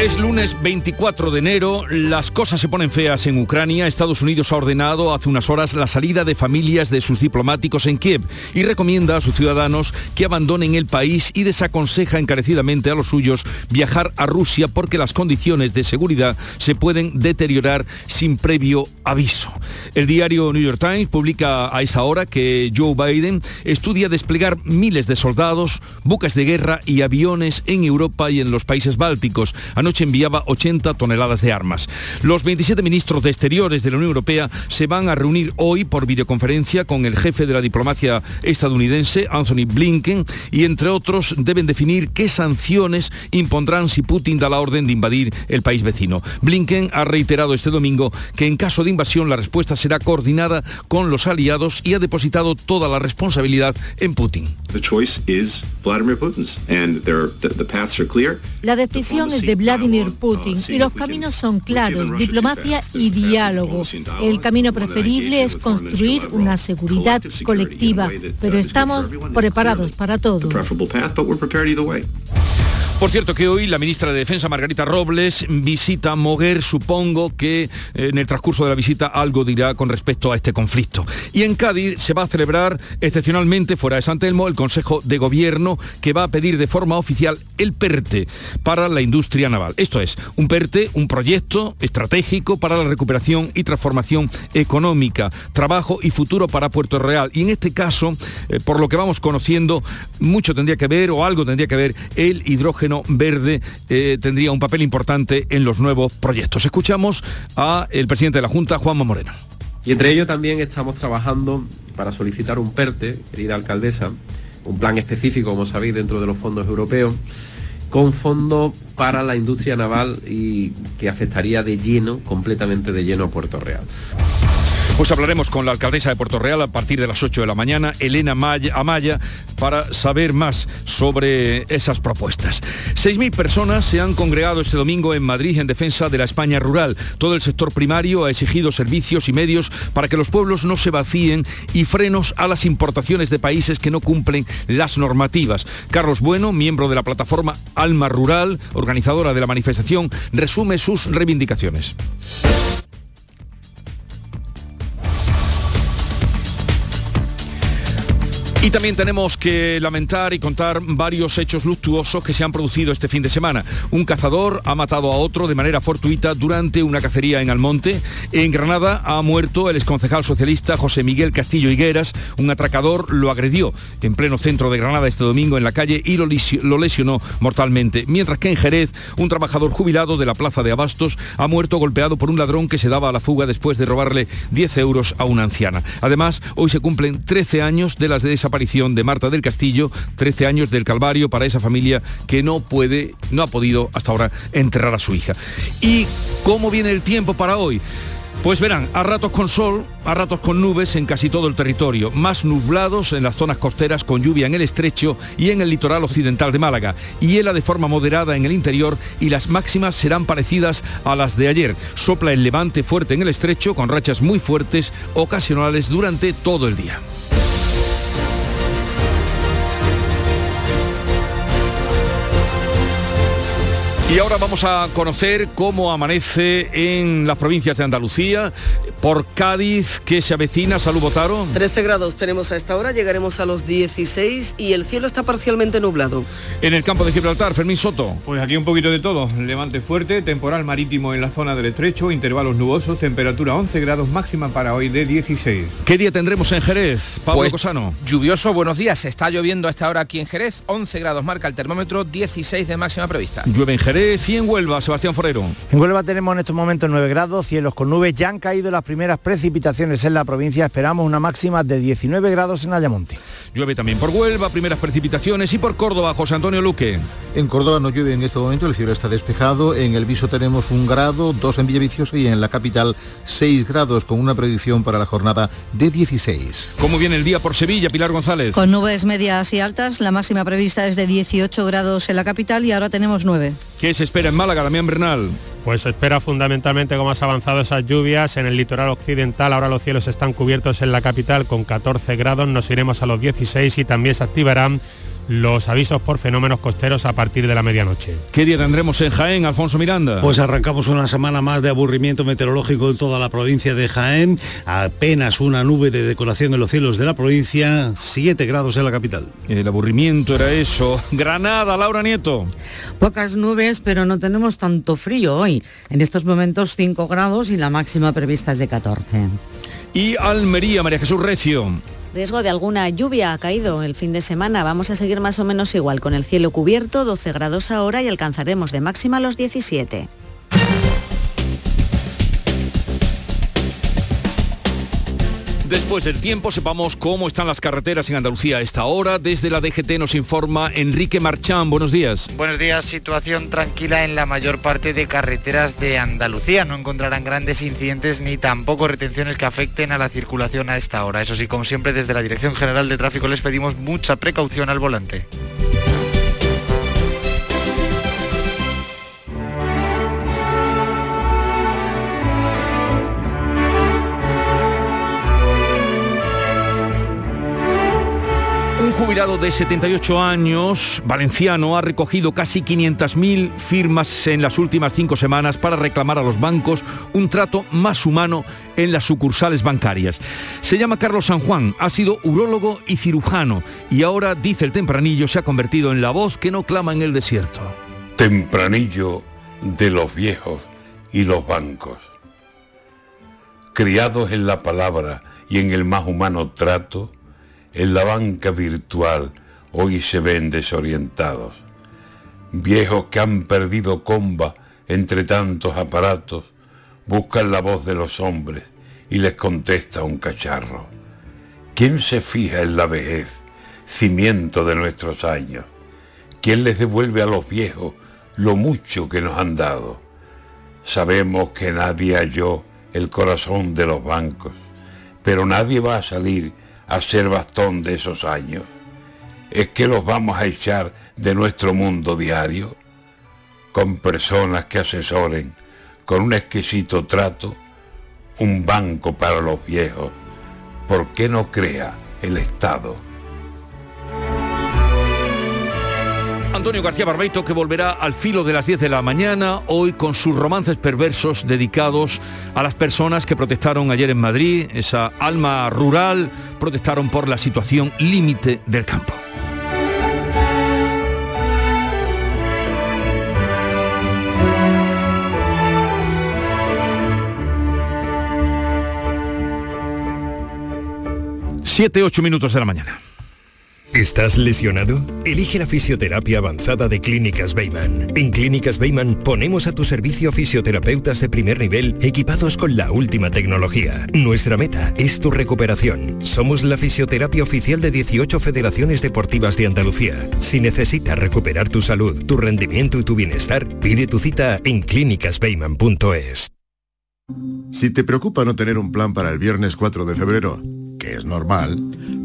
Es lunes 24 de enero, las cosas se ponen feas en Ucrania. Estados Unidos ha ordenado hace unas horas la salida de familias de sus diplomáticos en Kiev y recomienda a sus ciudadanos que abandonen el país y desaconseja encarecidamente a los suyos viajar a Rusia porque las condiciones de seguridad se pueden deteriorar sin previo aviso. El diario New York Times publica a esta hora que Joe Biden estudia desplegar miles de soldados, buques de guerra y aviones en Europa y en los países bálticos noche enviaba 80 toneladas de armas. Los 27 ministros de Exteriores de la Unión Europea se van a reunir hoy por videoconferencia con el jefe de la diplomacia estadounidense, Anthony Blinken, y entre otros deben definir qué sanciones impondrán si Putin da la orden de invadir el país vecino. Blinken ha reiterado este domingo que en caso de invasión la respuesta será coordinada con los aliados y ha depositado toda la responsabilidad en Putin. La decisión es de Vladimir Vladimir Putin y los caminos son claros, diplomacia y diálogo. El camino preferible es construir una seguridad colectiva, pero estamos preparados para todo. Por cierto que hoy la ministra de Defensa, Margarita Robles, visita Moguer. Supongo que eh, en el transcurso de la visita algo dirá con respecto a este conflicto. Y en Cádiz se va a celebrar excepcionalmente, fuera de San Telmo, el Consejo de Gobierno que va a pedir de forma oficial el PERTE para la industria naval. Esto es, un PERTE, un proyecto estratégico para la recuperación y transformación económica, trabajo y futuro para Puerto Real. Y en este caso, eh, por lo que vamos conociendo, mucho tendría que ver o algo tendría que ver el hidrógeno verde eh, tendría un papel importante en los nuevos proyectos. Escuchamos a el presidente de la Junta, Juanma Moreno. Y entre ellos también estamos trabajando para solicitar un PERTE, querida alcaldesa, un plan específico, como sabéis, dentro de los fondos europeos, con fondos para la industria naval y que afectaría de lleno, completamente de lleno a Puerto Real. Pues hablaremos con la alcaldesa de Puerto Real a partir de las 8 de la mañana, Elena Amaya, para saber más sobre esas propuestas. 6.000 personas se han congregado este domingo en Madrid en defensa de la España rural. Todo el sector primario ha exigido servicios y medios para que los pueblos no se vacíen y frenos a las importaciones de países que no cumplen las normativas. Carlos Bueno, miembro de la plataforma Alma Rural, organizadora de la manifestación, resume sus reivindicaciones. Y también tenemos que lamentar y contar varios hechos luctuosos que se han producido este fin de semana. Un cazador ha matado a otro de manera fortuita durante una cacería en Almonte. En Granada ha muerto el exconcejal socialista José Miguel Castillo Higueras. Un atracador lo agredió en pleno centro de Granada este domingo en la calle y lo, lesionó mortalmente. Mientras que en Jerez, un trabajador jubilado de la Plaza de Abastos ha muerto golpeado por un ladrón que se daba a la fuga después de robarle 10 euros a una anciana. Además, hoy se cumplen 13 años de las de esa aparición de Marta del Castillo, 13 años del Calvario para esa familia que no puede, no ha podido hasta ahora enterrar a su hija. ¿Y cómo viene el tiempo para hoy? Pues verán, a ratos con sol, a ratos con nubes en casi todo el territorio, más nublados en las zonas costeras con lluvia en el estrecho y en el litoral occidental de Málaga, hiela de forma moderada en el interior y las máximas serán parecidas a las de ayer. Sopla el levante fuerte en el estrecho con rachas muy fuertes ocasionales durante todo el día. Y ahora vamos a conocer cómo amanece en las provincias de Andalucía, por Cádiz, que se avecina. Salud, Botaro. 13 grados tenemos a esta hora, llegaremos a los 16 y el cielo está parcialmente nublado. En el campo de Gibraltar, Fermín Soto. Pues aquí un poquito de todo. Levante fuerte, temporal marítimo en la zona del estrecho, intervalos nubosos, temperatura 11 grados máxima para hoy de 16. ¿Qué día tendremos en Jerez, Pablo pues, Cosano? Lluvioso, buenos días. Está lloviendo a esta hora aquí en Jerez, 11 grados marca el termómetro, 16 de máxima prevista. Llueve en Jerez 100 Huelva, Sebastián Forero. En Huelva tenemos en estos momentos 9 grados, cielos con nubes, ya han caído las primeras precipitaciones en la provincia, esperamos una máxima de 19 grados en Ayamonte. Llueve también por Huelva, primeras precipitaciones y por Córdoba, José Antonio Luque. En Córdoba no llueve en este momento, el cielo está despejado, en el Viso tenemos un grado, dos en Villaviciosa y en la capital 6 grados con una predicción para la jornada de 16. ¿Cómo viene el día por Sevilla, Pilar González? Con nubes medias y altas, la máxima prevista es de 18 grados en la capital y ahora tenemos 9. ¿Qué se espera en Málaga, Damián Bernal? Pues se espera fundamentalmente cómo has avanzado esas lluvias en el litoral occidental. Ahora los cielos están cubiertos en la capital con 14 grados, nos iremos a los 16 y también se activarán los avisos por fenómenos costeros a partir de la medianoche. ¿Qué día tendremos en Jaén, Alfonso Miranda? Pues arrancamos una semana más de aburrimiento meteorológico en toda la provincia de Jaén. Apenas una nube de decoración en los cielos de la provincia, 7 grados en la capital. El aburrimiento era eso. Granada, Laura Nieto. Pocas nubes, pero no tenemos tanto frío hoy. En estos momentos 5 grados y la máxima prevista es de 14. Y Almería, María Jesús Recio. Riesgo de alguna lluvia ha caído el fin de semana. Vamos a seguir más o menos igual con el cielo cubierto, 12 grados ahora y alcanzaremos de máxima los 17. Después del tiempo, sepamos cómo están las carreteras en Andalucía a esta hora. Desde la DGT nos informa Enrique Marchán. Buenos días. Buenos días. Situación tranquila en la mayor parte de carreteras de Andalucía. No encontrarán grandes incidentes ni tampoco retenciones que afecten a la circulación a esta hora. Eso sí, como siempre, desde la Dirección General de Tráfico les pedimos mucha precaución al volante. Jubilado de 78 años, valenciano, ha recogido casi 500.000 firmas en las últimas cinco semanas para reclamar a los bancos un trato más humano en las sucursales bancarias. Se llama Carlos San Juan, ha sido urólogo y cirujano y ahora, dice el tempranillo, se ha convertido en la voz que no clama en el desierto. Tempranillo de los viejos y los bancos. Criados en la palabra y en el más humano trato, en la banca virtual hoy se ven desorientados. Viejos que han perdido comba entre tantos aparatos, buscan la voz de los hombres y les contesta un cacharro. ¿Quién se fija en la vejez, cimiento de nuestros años? ¿Quién les devuelve a los viejos lo mucho que nos han dado? Sabemos que nadie halló el corazón de los bancos, pero nadie va a salir a ser bastón de esos años? ¿Es que los vamos a echar de nuestro mundo diario? Con personas que asesoren, con un exquisito trato, un banco para los viejos. ¿Por qué no crea el Estado? Antonio García Barbeito que volverá al filo de las 10 de la mañana, hoy con sus romances perversos dedicados a las personas que protestaron ayer en Madrid, esa alma rural, protestaron por la situación límite del campo. Siete, ocho minutos de la mañana. ¿Estás lesionado? Elige la fisioterapia avanzada de Clínicas Beyman. En Clínicas Beyman ponemos a tu servicio fisioterapeutas de primer nivel equipados con la última tecnología. Nuestra meta es tu recuperación. Somos la fisioterapia oficial de 18 federaciones deportivas de Andalucía. Si necesitas recuperar tu salud, tu rendimiento y tu bienestar, pide tu cita en clínicasbeyman.es. Si te preocupa no tener un plan para el viernes 4 de febrero, que es normal,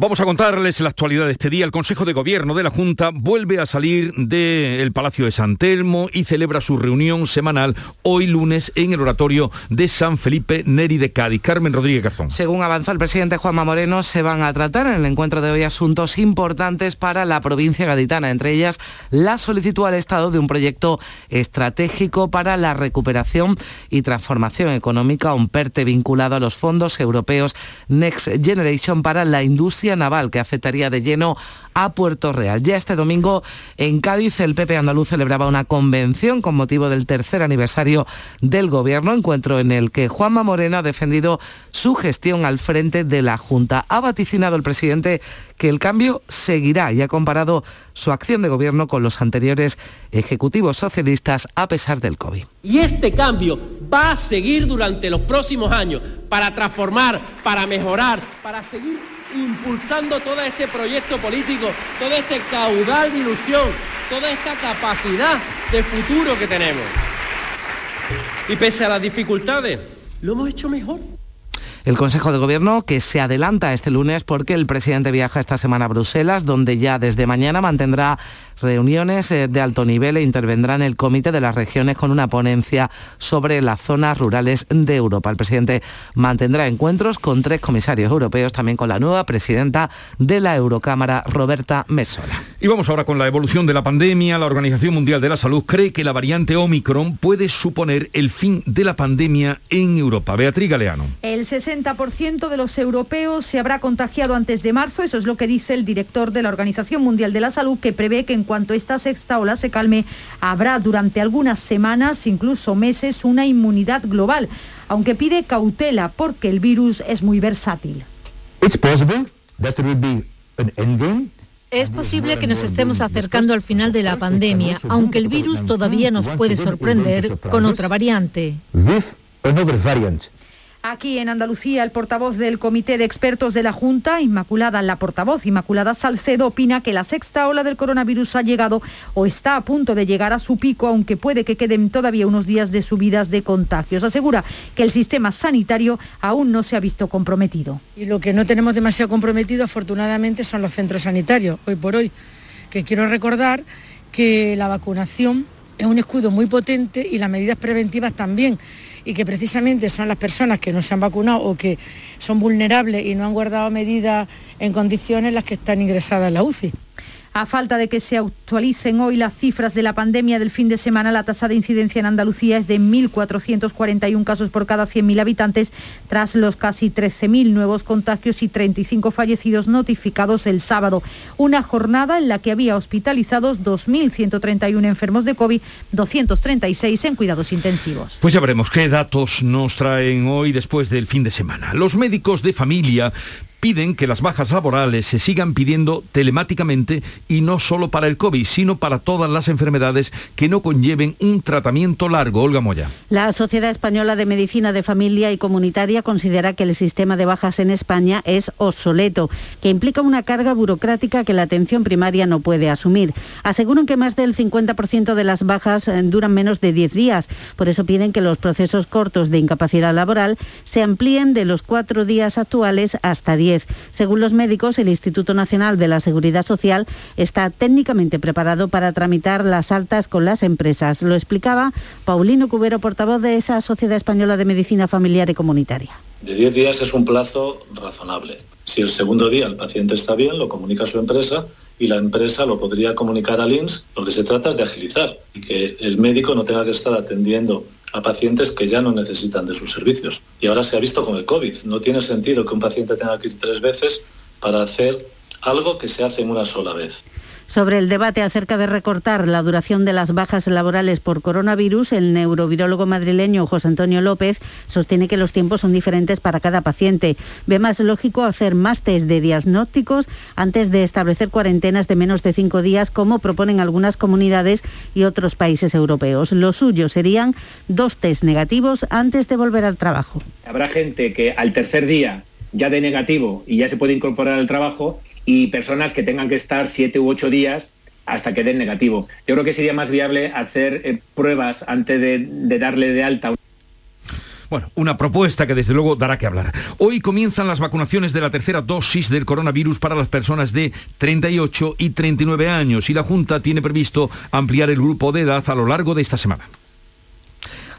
Vamos a contarles la actualidad de este día. El Consejo de Gobierno de la Junta vuelve a salir del Palacio de San Telmo y celebra su reunión semanal hoy lunes en el oratorio de San Felipe Neri de Cádiz. Carmen Rodríguez Garzón. Según avanzó el presidente Juanma Moreno, se van a tratar en el encuentro de hoy asuntos importantes para la provincia gaditana, entre ellas la solicitud al Estado de un proyecto estratégico para la recuperación y transformación económica, un PERTE vinculado a los fondos europeos Next Generation para la industria naval que afectaría de lleno a Puerto Real. Ya este domingo en Cádiz el PP andaluz celebraba una convención con motivo del tercer aniversario del gobierno, encuentro en el que Juanma Moreno ha defendido su gestión al frente de la Junta. Ha vaticinado el presidente que el cambio seguirá y ha comparado su acción de gobierno con los anteriores ejecutivos socialistas a pesar del COVID. Y este cambio va a seguir durante los próximos años para transformar, para mejorar, para seguir impulsando todo este proyecto político, todo este caudal de ilusión, toda esta capacidad de futuro que tenemos. Y pese a las dificultades, lo hemos hecho mejor. El Consejo de Gobierno que se adelanta este lunes porque el presidente viaja esta semana a Bruselas, donde ya desde mañana mantendrá reuniones eh, de alto nivel e intervendrá en el Comité de las Regiones con una ponencia sobre las zonas rurales de Europa. El presidente mantendrá encuentros con tres comisarios europeos, también con la nueva presidenta de la Eurocámara, Roberta Messola. Y vamos ahora con la evolución de la pandemia. La Organización Mundial de la Salud cree que la variante Omicron puede suponer el fin de la pandemia en Europa. Beatriz Galeano. El 60% de los europeos se habrá contagiado antes de marzo, eso es lo que dice el director de la Organización Mundial de la Salud, que prevé que en cuanto esta sexta ola se calme, habrá durante algunas semanas, incluso meses, una inmunidad global, aunque pide cautela porque el virus es muy versátil. Es posible que nos estemos acercando al final de la pandemia, aunque el virus todavía nos puede sorprender con otra variante. Aquí en Andalucía, el portavoz del Comité de Expertos de la Junta, Inmaculada, la portavoz Inmaculada Salcedo, opina que la sexta ola del coronavirus ha llegado o está a punto de llegar a su pico, aunque puede que queden todavía unos días de subidas de contagios. Asegura que el sistema sanitario aún no se ha visto comprometido. Y lo que no tenemos demasiado comprometido, afortunadamente, son los centros sanitarios, hoy por hoy. Que quiero recordar que la vacunación es un escudo muy potente y las medidas preventivas también y que precisamente son las personas que no se han vacunado o que son vulnerables y no han guardado medidas en condiciones las que están ingresadas en la UCI. A falta de que se actualicen hoy las cifras de la pandemia del fin de semana, la tasa de incidencia en Andalucía es de 1.441 casos por cada 100.000 habitantes, tras los casi 13.000 nuevos contagios y 35 fallecidos notificados el sábado. Una jornada en la que había hospitalizados 2.131 enfermos de COVID, 236 en cuidados intensivos. Pues ya veremos qué datos nos traen hoy después del fin de semana. Los médicos de familia piden que las bajas laborales se sigan pidiendo telemáticamente y no solo para el COVID, sino para todas las enfermedades que no conlleven un tratamiento largo. Olga Moya. La Sociedad Española de Medicina de Familia y Comunitaria considera que el sistema de bajas en España es obsoleto, que implica una carga burocrática que la atención primaria no puede asumir. Aseguran que más del 50% de las bajas eh, duran menos de 10 días. Por eso piden que los procesos cortos de incapacidad laboral se amplíen de los cuatro días actuales hasta 10 según los médicos, el Instituto Nacional de la Seguridad Social está técnicamente preparado para tramitar las altas con las empresas. Lo explicaba Paulino Cubero, portavoz de esa Sociedad Española de Medicina Familiar y Comunitaria. De 10 días es un plazo razonable. Si el segundo día el paciente está bien, lo comunica a su empresa y la empresa lo podría comunicar al INS. Lo que se trata es de agilizar y que el médico no tenga que estar atendiendo a pacientes que ya no necesitan de sus servicios. Y ahora se ha visto con el COVID. No tiene sentido que un paciente tenga que ir tres veces para hacer algo que se hace en una sola vez. Sobre el debate acerca de recortar la duración de las bajas laborales por coronavirus, el neurovirólogo madrileño José Antonio López sostiene que los tiempos son diferentes para cada paciente. Ve más lógico hacer más test de diagnósticos antes de establecer cuarentenas de menos de cinco días, como proponen algunas comunidades y otros países europeos. Lo suyo serían dos test negativos antes de volver al trabajo. Habrá gente que al tercer día ya de negativo y ya se puede incorporar al trabajo y personas que tengan que estar siete u ocho días hasta que den negativo. Yo creo que sería más viable hacer eh, pruebas antes de, de darle de alta. Bueno, una propuesta que desde luego dará que hablar. Hoy comienzan las vacunaciones de la tercera dosis del coronavirus para las personas de 38 y 39 años y la Junta tiene previsto ampliar el grupo de edad a lo largo de esta semana.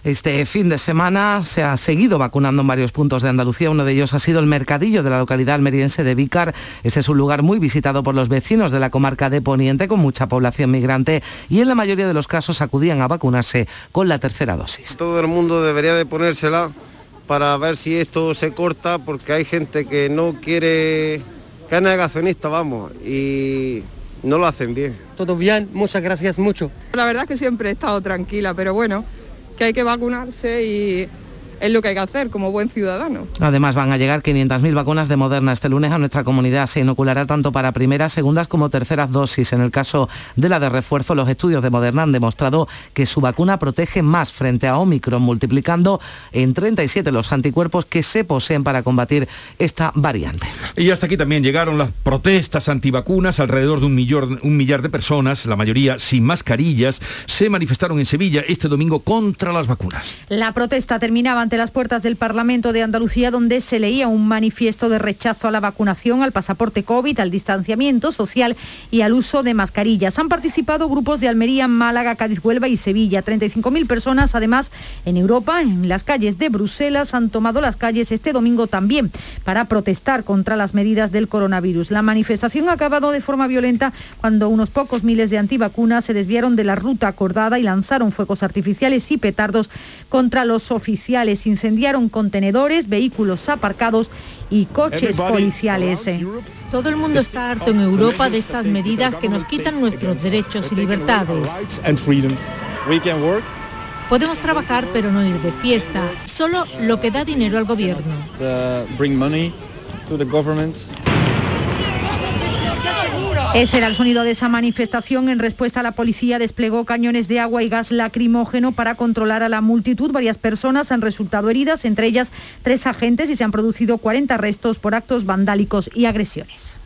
Este fin de semana se ha seguido vacunando en varios puntos de Andalucía. Uno de ellos ha sido el mercadillo de la localidad almeriense de Vícar. Ese es un lugar muy visitado por los vecinos de la comarca de Poniente con mucha población migrante y en la mayoría de los casos acudían a vacunarse con la tercera dosis. Todo el mundo debería de ponérsela para ver si esto se corta porque hay gente que no quiere que es negacionista, vamos, y no lo hacen bien. Todo bien, muchas gracias mucho. La verdad es que siempre he estado tranquila, pero bueno, que hay que vacunarse y es lo que hay que hacer como buen ciudadano. Además van a llegar 500.000 vacunas de Moderna este lunes a nuestra comunidad. Se inoculará tanto para primeras, segundas como terceras dosis. En el caso de la de refuerzo, los estudios de Moderna han demostrado que su vacuna protege más frente a Omicron, multiplicando en 37 los anticuerpos que se poseen para combatir esta variante. Y hasta aquí también llegaron las protestas antivacunas. Alrededor de un, millón, un millar de personas, la mayoría sin mascarillas, se manifestaron en Sevilla este domingo contra las vacunas. La protesta terminaba las puertas del Parlamento de Andalucía, donde se leía un manifiesto de rechazo a la vacunación, al pasaporte COVID, al distanciamiento social y al uso de mascarillas. Han participado grupos de Almería, Málaga, Cádiz, Huelva y Sevilla. 35.000 personas, además, en Europa, en las calles de Bruselas, han tomado las calles este domingo también para protestar contra las medidas del coronavirus. La manifestación ha acabado de forma violenta cuando unos pocos miles de antivacunas se desviaron de la ruta acordada y lanzaron fuegos artificiales y petardos contra los oficiales incendiaron contenedores, vehículos aparcados y coches policiales. Todo el mundo está harto en Europa de estas medidas que nos quitan nuestros derechos y libertades. Podemos trabajar pero no ir de fiesta, solo lo que da dinero al gobierno. Ese era el sonido de esa manifestación. En respuesta, la policía desplegó cañones de agua y gas lacrimógeno para controlar a la multitud. Varias personas han resultado heridas, entre ellas tres agentes, y se han producido 40 arrestos por actos vandálicos y agresiones.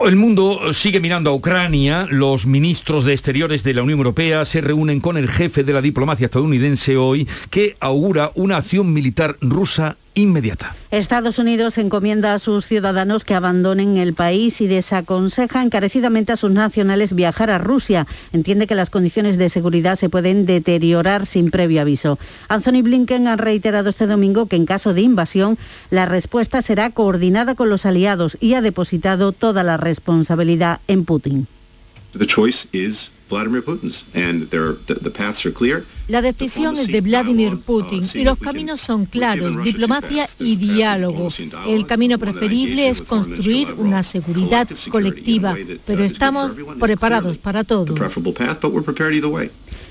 El mundo sigue mirando a Ucrania. Los ministros de Exteriores de la Unión Europea se reúnen con el jefe de la diplomacia estadounidense hoy, que augura una acción militar rusa inmediata. Estados Unidos encomienda a sus ciudadanos que abandonen el país y desaconseja encarecidamente a sus nacionales viajar a Rusia. Entiende que las condiciones de seguridad se pueden deteriorar sin previo aviso. Anthony Blinken ha reiterado este domingo que en caso de invasión la respuesta será coordinada con los aliados y ha depositado toda la responsabilidad en Putin. La decisión es de Vladimir Putin y los caminos son claros, diplomacia y diálogo. El camino preferible es construir una seguridad colectiva, pero estamos preparados para todo.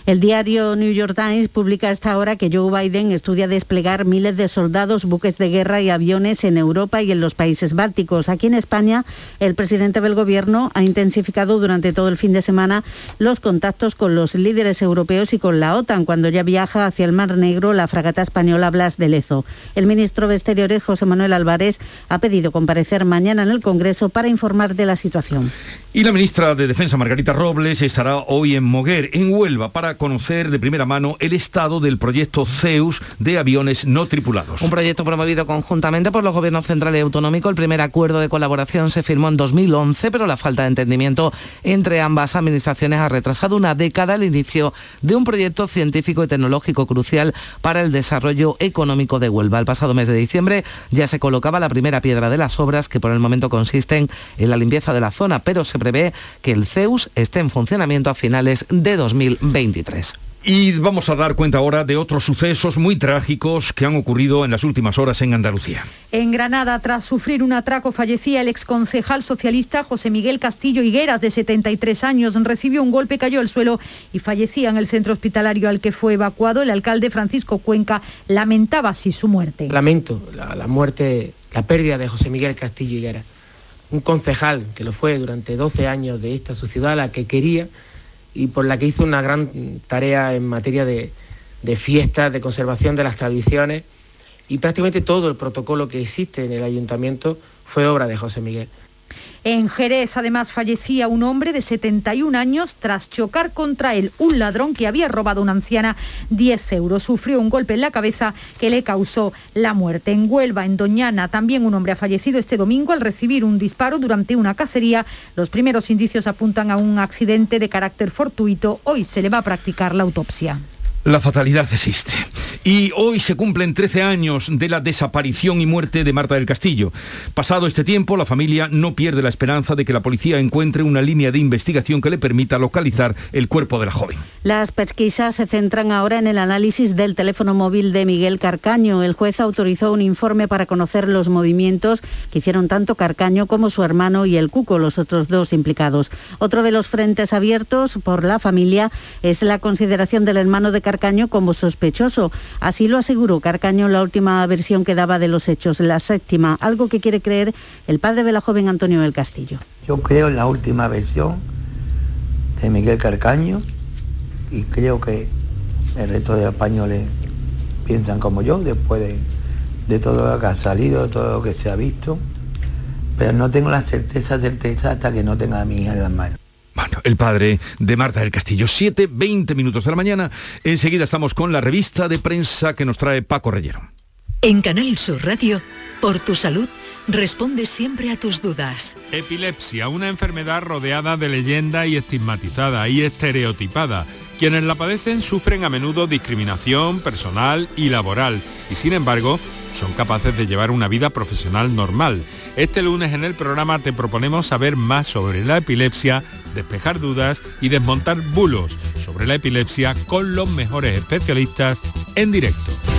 El diario New York Times publica a esta hora que Joe Biden estudia desplegar miles de soldados, buques de guerra y aviones en Europa y en los países bálticos. Aquí en España, el presidente del Gobierno ha intensificado durante todo el fin de semana los contactos con los líderes europeos y con la OTAN cuando ya viaja hacia el Mar Negro la fragata española Blas de Lezo. El ministro de Exteriores, José Manuel Álvarez, ha pedido comparecer mañana en el Congreso para informar de la situación. Y la ministra de Defensa, Margarita Robles, estará hoy en Moguer, en Huelva, para conocer de primera mano el estado del proyecto Zeus de aviones no tripulados. Un proyecto promovido conjuntamente por los gobiernos central y autonómico. El primer acuerdo de colaboración se firmó en 2011, pero la falta de entendimiento entre ambas administraciones ha retrasado una década el inicio de un proyecto científico y tecnológico crucial para el desarrollo económico de Huelva. El pasado mes de diciembre ya se colocaba la primera piedra de las obras que por el momento consisten en la limpieza de la zona, pero se prevé que el Zeus esté en funcionamiento a finales de 2023. Y vamos a dar cuenta ahora de otros sucesos muy trágicos que han ocurrido en las últimas horas en Andalucía. En Granada, tras sufrir un atraco, fallecía el exconcejal socialista José Miguel Castillo Higueras, de 73 años. Recibió un golpe, cayó al suelo y fallecía en el centro hospitalario al que fue evacuado. El alcalde Francisco Cuenca lamentaba así su muerte. Lamento la, la muerte, la pérdida de José Miguel Castillo Higueras, un concejal que lo fue durante 12 años de esta su ciudad, la que quería y por la que hizo una gran tarea en materia de, de fiestas, de conservación de las tradiciones y prácticamente todo el protocolo que existe en el ayuntamiento fue obra de José Miguel. En Jerez, además, fallecía un hombre de 71 años tras chocar contra él un ladrón que había robado a una anciana 10 euros. Sufrió un golpe en la cabeza que le causó la muerte. En Huelva, en Doñana, también un hombre ha fallecido este domingo al recibir un disparo durante una cacería. Los primeros indicios apuntan a un accidente de carácter fortuito. Hoy se le va a practicar la autopsia. La fatalidad existe Y hoy se cumplen 13 años de la desaparición y muerte de Marta del Castillo. Pasado este tiempo, la familia no pierde la esperanza de que la policía encuentre una línea de investigación que le permita localizar el cuerpo de la joven. Las pesquisas se centran ahora en el análisis del teléfono móvil de Miguel Carcaño. El juez autorizó un informe para conocer los movimientos que hicieron tanto Carcaño como su hermano y el Cuco, los otros dos implicados. Otro de los frentes abiertos por la familia es la consideración del hermano de Carcaño como sospechoso. Así lo aseguró Carcaño en la última versión que daba de los hechos, la séptima, algo que quiere creer el padre de la joven Antonio del Castillo. Yo creo en la última versión de Miguel Carcaño y creo que el resto de españoles piensan como yo después de, de todo lo que ha salido, de todo lo que se ha visto, pero no tengo la certeza, certeza hasta que no tenga a mi hija en las manos. Bueno, el padre de Marta del Castillo. 7, 20 minutos de la mañana. Enseguida estamos con la revista de prensa que nos trae Paco Reyero. En Canal Sur Radio, por tu salud, responde siempre a tus dudas. Epilepsia, una enfermedad rodeada de leyenda y estigmatizada y estereotipada. Quienes la padecen sufren a menudo discriminación personal y laboral y sin embargo son capaces de llevar una vida profesional normal. Este lunes en el programa te proponemos saber más sobre la epilepsia, despejar dudas y desmontar bulos sobre la epilepsia con los mejores especialistas en directo.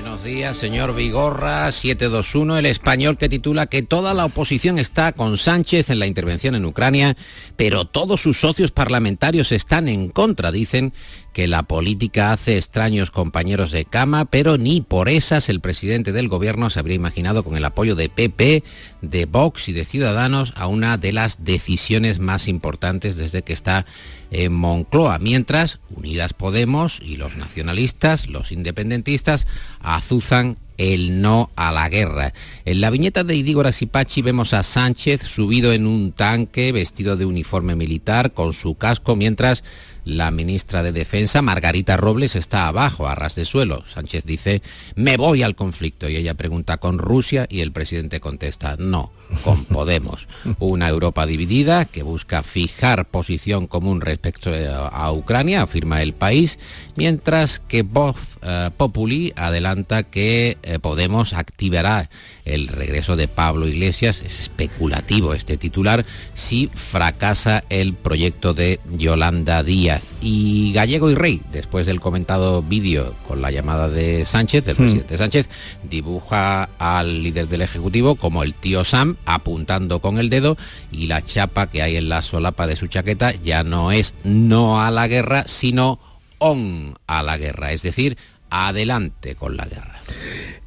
Buenos días, señor Vigorra, 721, el español que titula que toda la oposición está con Sánchez en la intervención en Ucrania, pero todos sus socios parlamentarios están en contra, dicen que la política hace extraños compañeros de cama, pero ni por esas el presidente del gobierno se habría imaginado con el apoyo de PP, de Vox y de Ciudadanos a una de las decisiones más importantes desde que está en Moncloa, mientras Unidas Podemos y los nacionalistas, los independentistas, azuzan el no a la guerra. En la viñeta de Idígora Sipachi vemos a Sánchez subido en un tanque, vestido de uniforme militar, con su casco, mientras la ministra de Defensa, Margarita Robles, está abajo, a ras de suelo. Sánchez dice, me voy al conflicto. Y ella pregunta con Rusia y el presidente contesta, no, con Podemos. Una Europa dividida que busca fijar posición común respecto a Ucrania, afirma el país, mientras que Vox eh, Populi adelanta que eh, Podemos activará el regreso de Pablo Iglesias. Es especulativo este titular si fracasa el proyecto de Yolanda Díaz. Y Gallego y Rey, después del comentado vídeo con la llamada de Sánchez, del presidente Sánchez, dibuja al líder del Ejecutivo como el tío Sam apuntando con el dedo y la chapa que hay en la solapa de su chaqueta ya no es no a la guerra, sino on a la guerra, es decir, adelante con la guerra.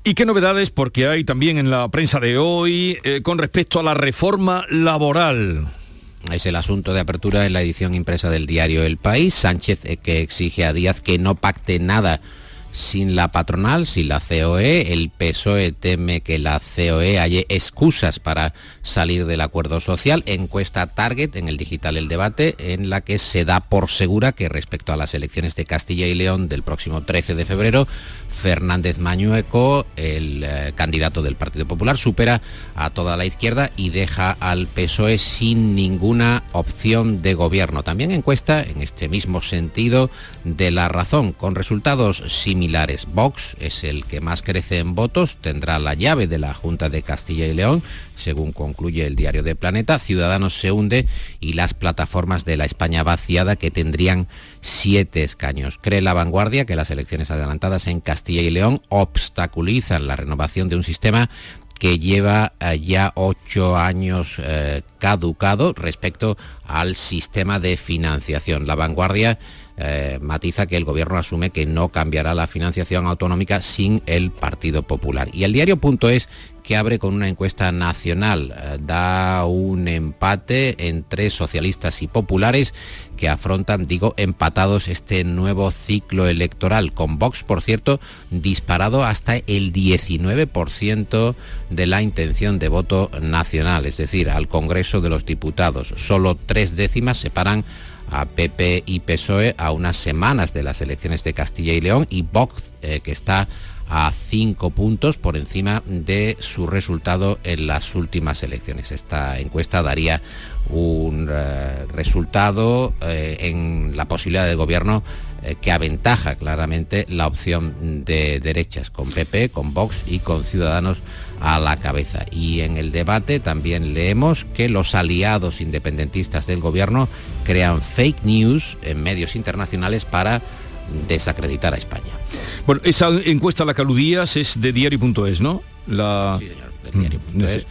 ¿Y qué novedades? Porque hay también en la prensa de hoy eh, con respecto a la reforma laboral. Es el asunto de apertura en la edición impresa del diario El País. Sánchez eh, que exige a Díaz que no pacte nada sin la patronal, sin la COE. El PSOE teme que la COE haya excusas para salir del acuerdo social. Encuesta Target en el digital El Debate, en la que se da por segura que respecto a las elecciones de Castilla y León del próximo 13 de febrero, Fernández Mañueco, el eh, candidato del Partido Popular, supera a toda la izquierda y deja al PSOE sin ninguna opción de gobierno. También encuesta en este mismo sentido de la razón, con resultados similares. Vox es el que más crece en votos, tendrá la llave de la Junta de Castilla y León, según concluye el diario de Planeta. Ciudadanos se hunde y las plataformas de la España vaciada que tendrían siete escaños. Cree la vanguardia que las elecciones adelantadas en Castilla y León obstaculizan la renovación de un sistema que lleva eh, ya ocho años eh, caducado respecto al sistema de financiación. La vanguardia eh, matiza que el gobierno asume que no cambiará la financiación autonómica sin el Partido Popular. Y el diario.es que abre con una encuesta nacional. Eh, da un empate entre socialistas y populares que afrontan, digo, empatados este nuevo ciclo electoral, con Vox, por cierto, disparado hasta el 19% de la intención de voto nacional, es decir, al Congreso de los Diputados. Solo tres décimas separan a PP y PSOE a unas semanas de las elecciones de Castilla y León y Vox, eh, que está a cinco puntos por encima de su resultado en las últimas elecciones. Esta encuesta daría un eh, resultado eh, en la posibilidad de gobierno que aventaja claramente la opción de derechas, con PP, con Vox y con Ciudadanos a la cabeza. Y en el debate también leemos que los aliados independentistas del gobierno crean fake news en medios internacionales para desacreditar a España. Bueno, esa encuesta a la que aludías es de diario.es, ¿no? La... Sí, señor, de diario.es.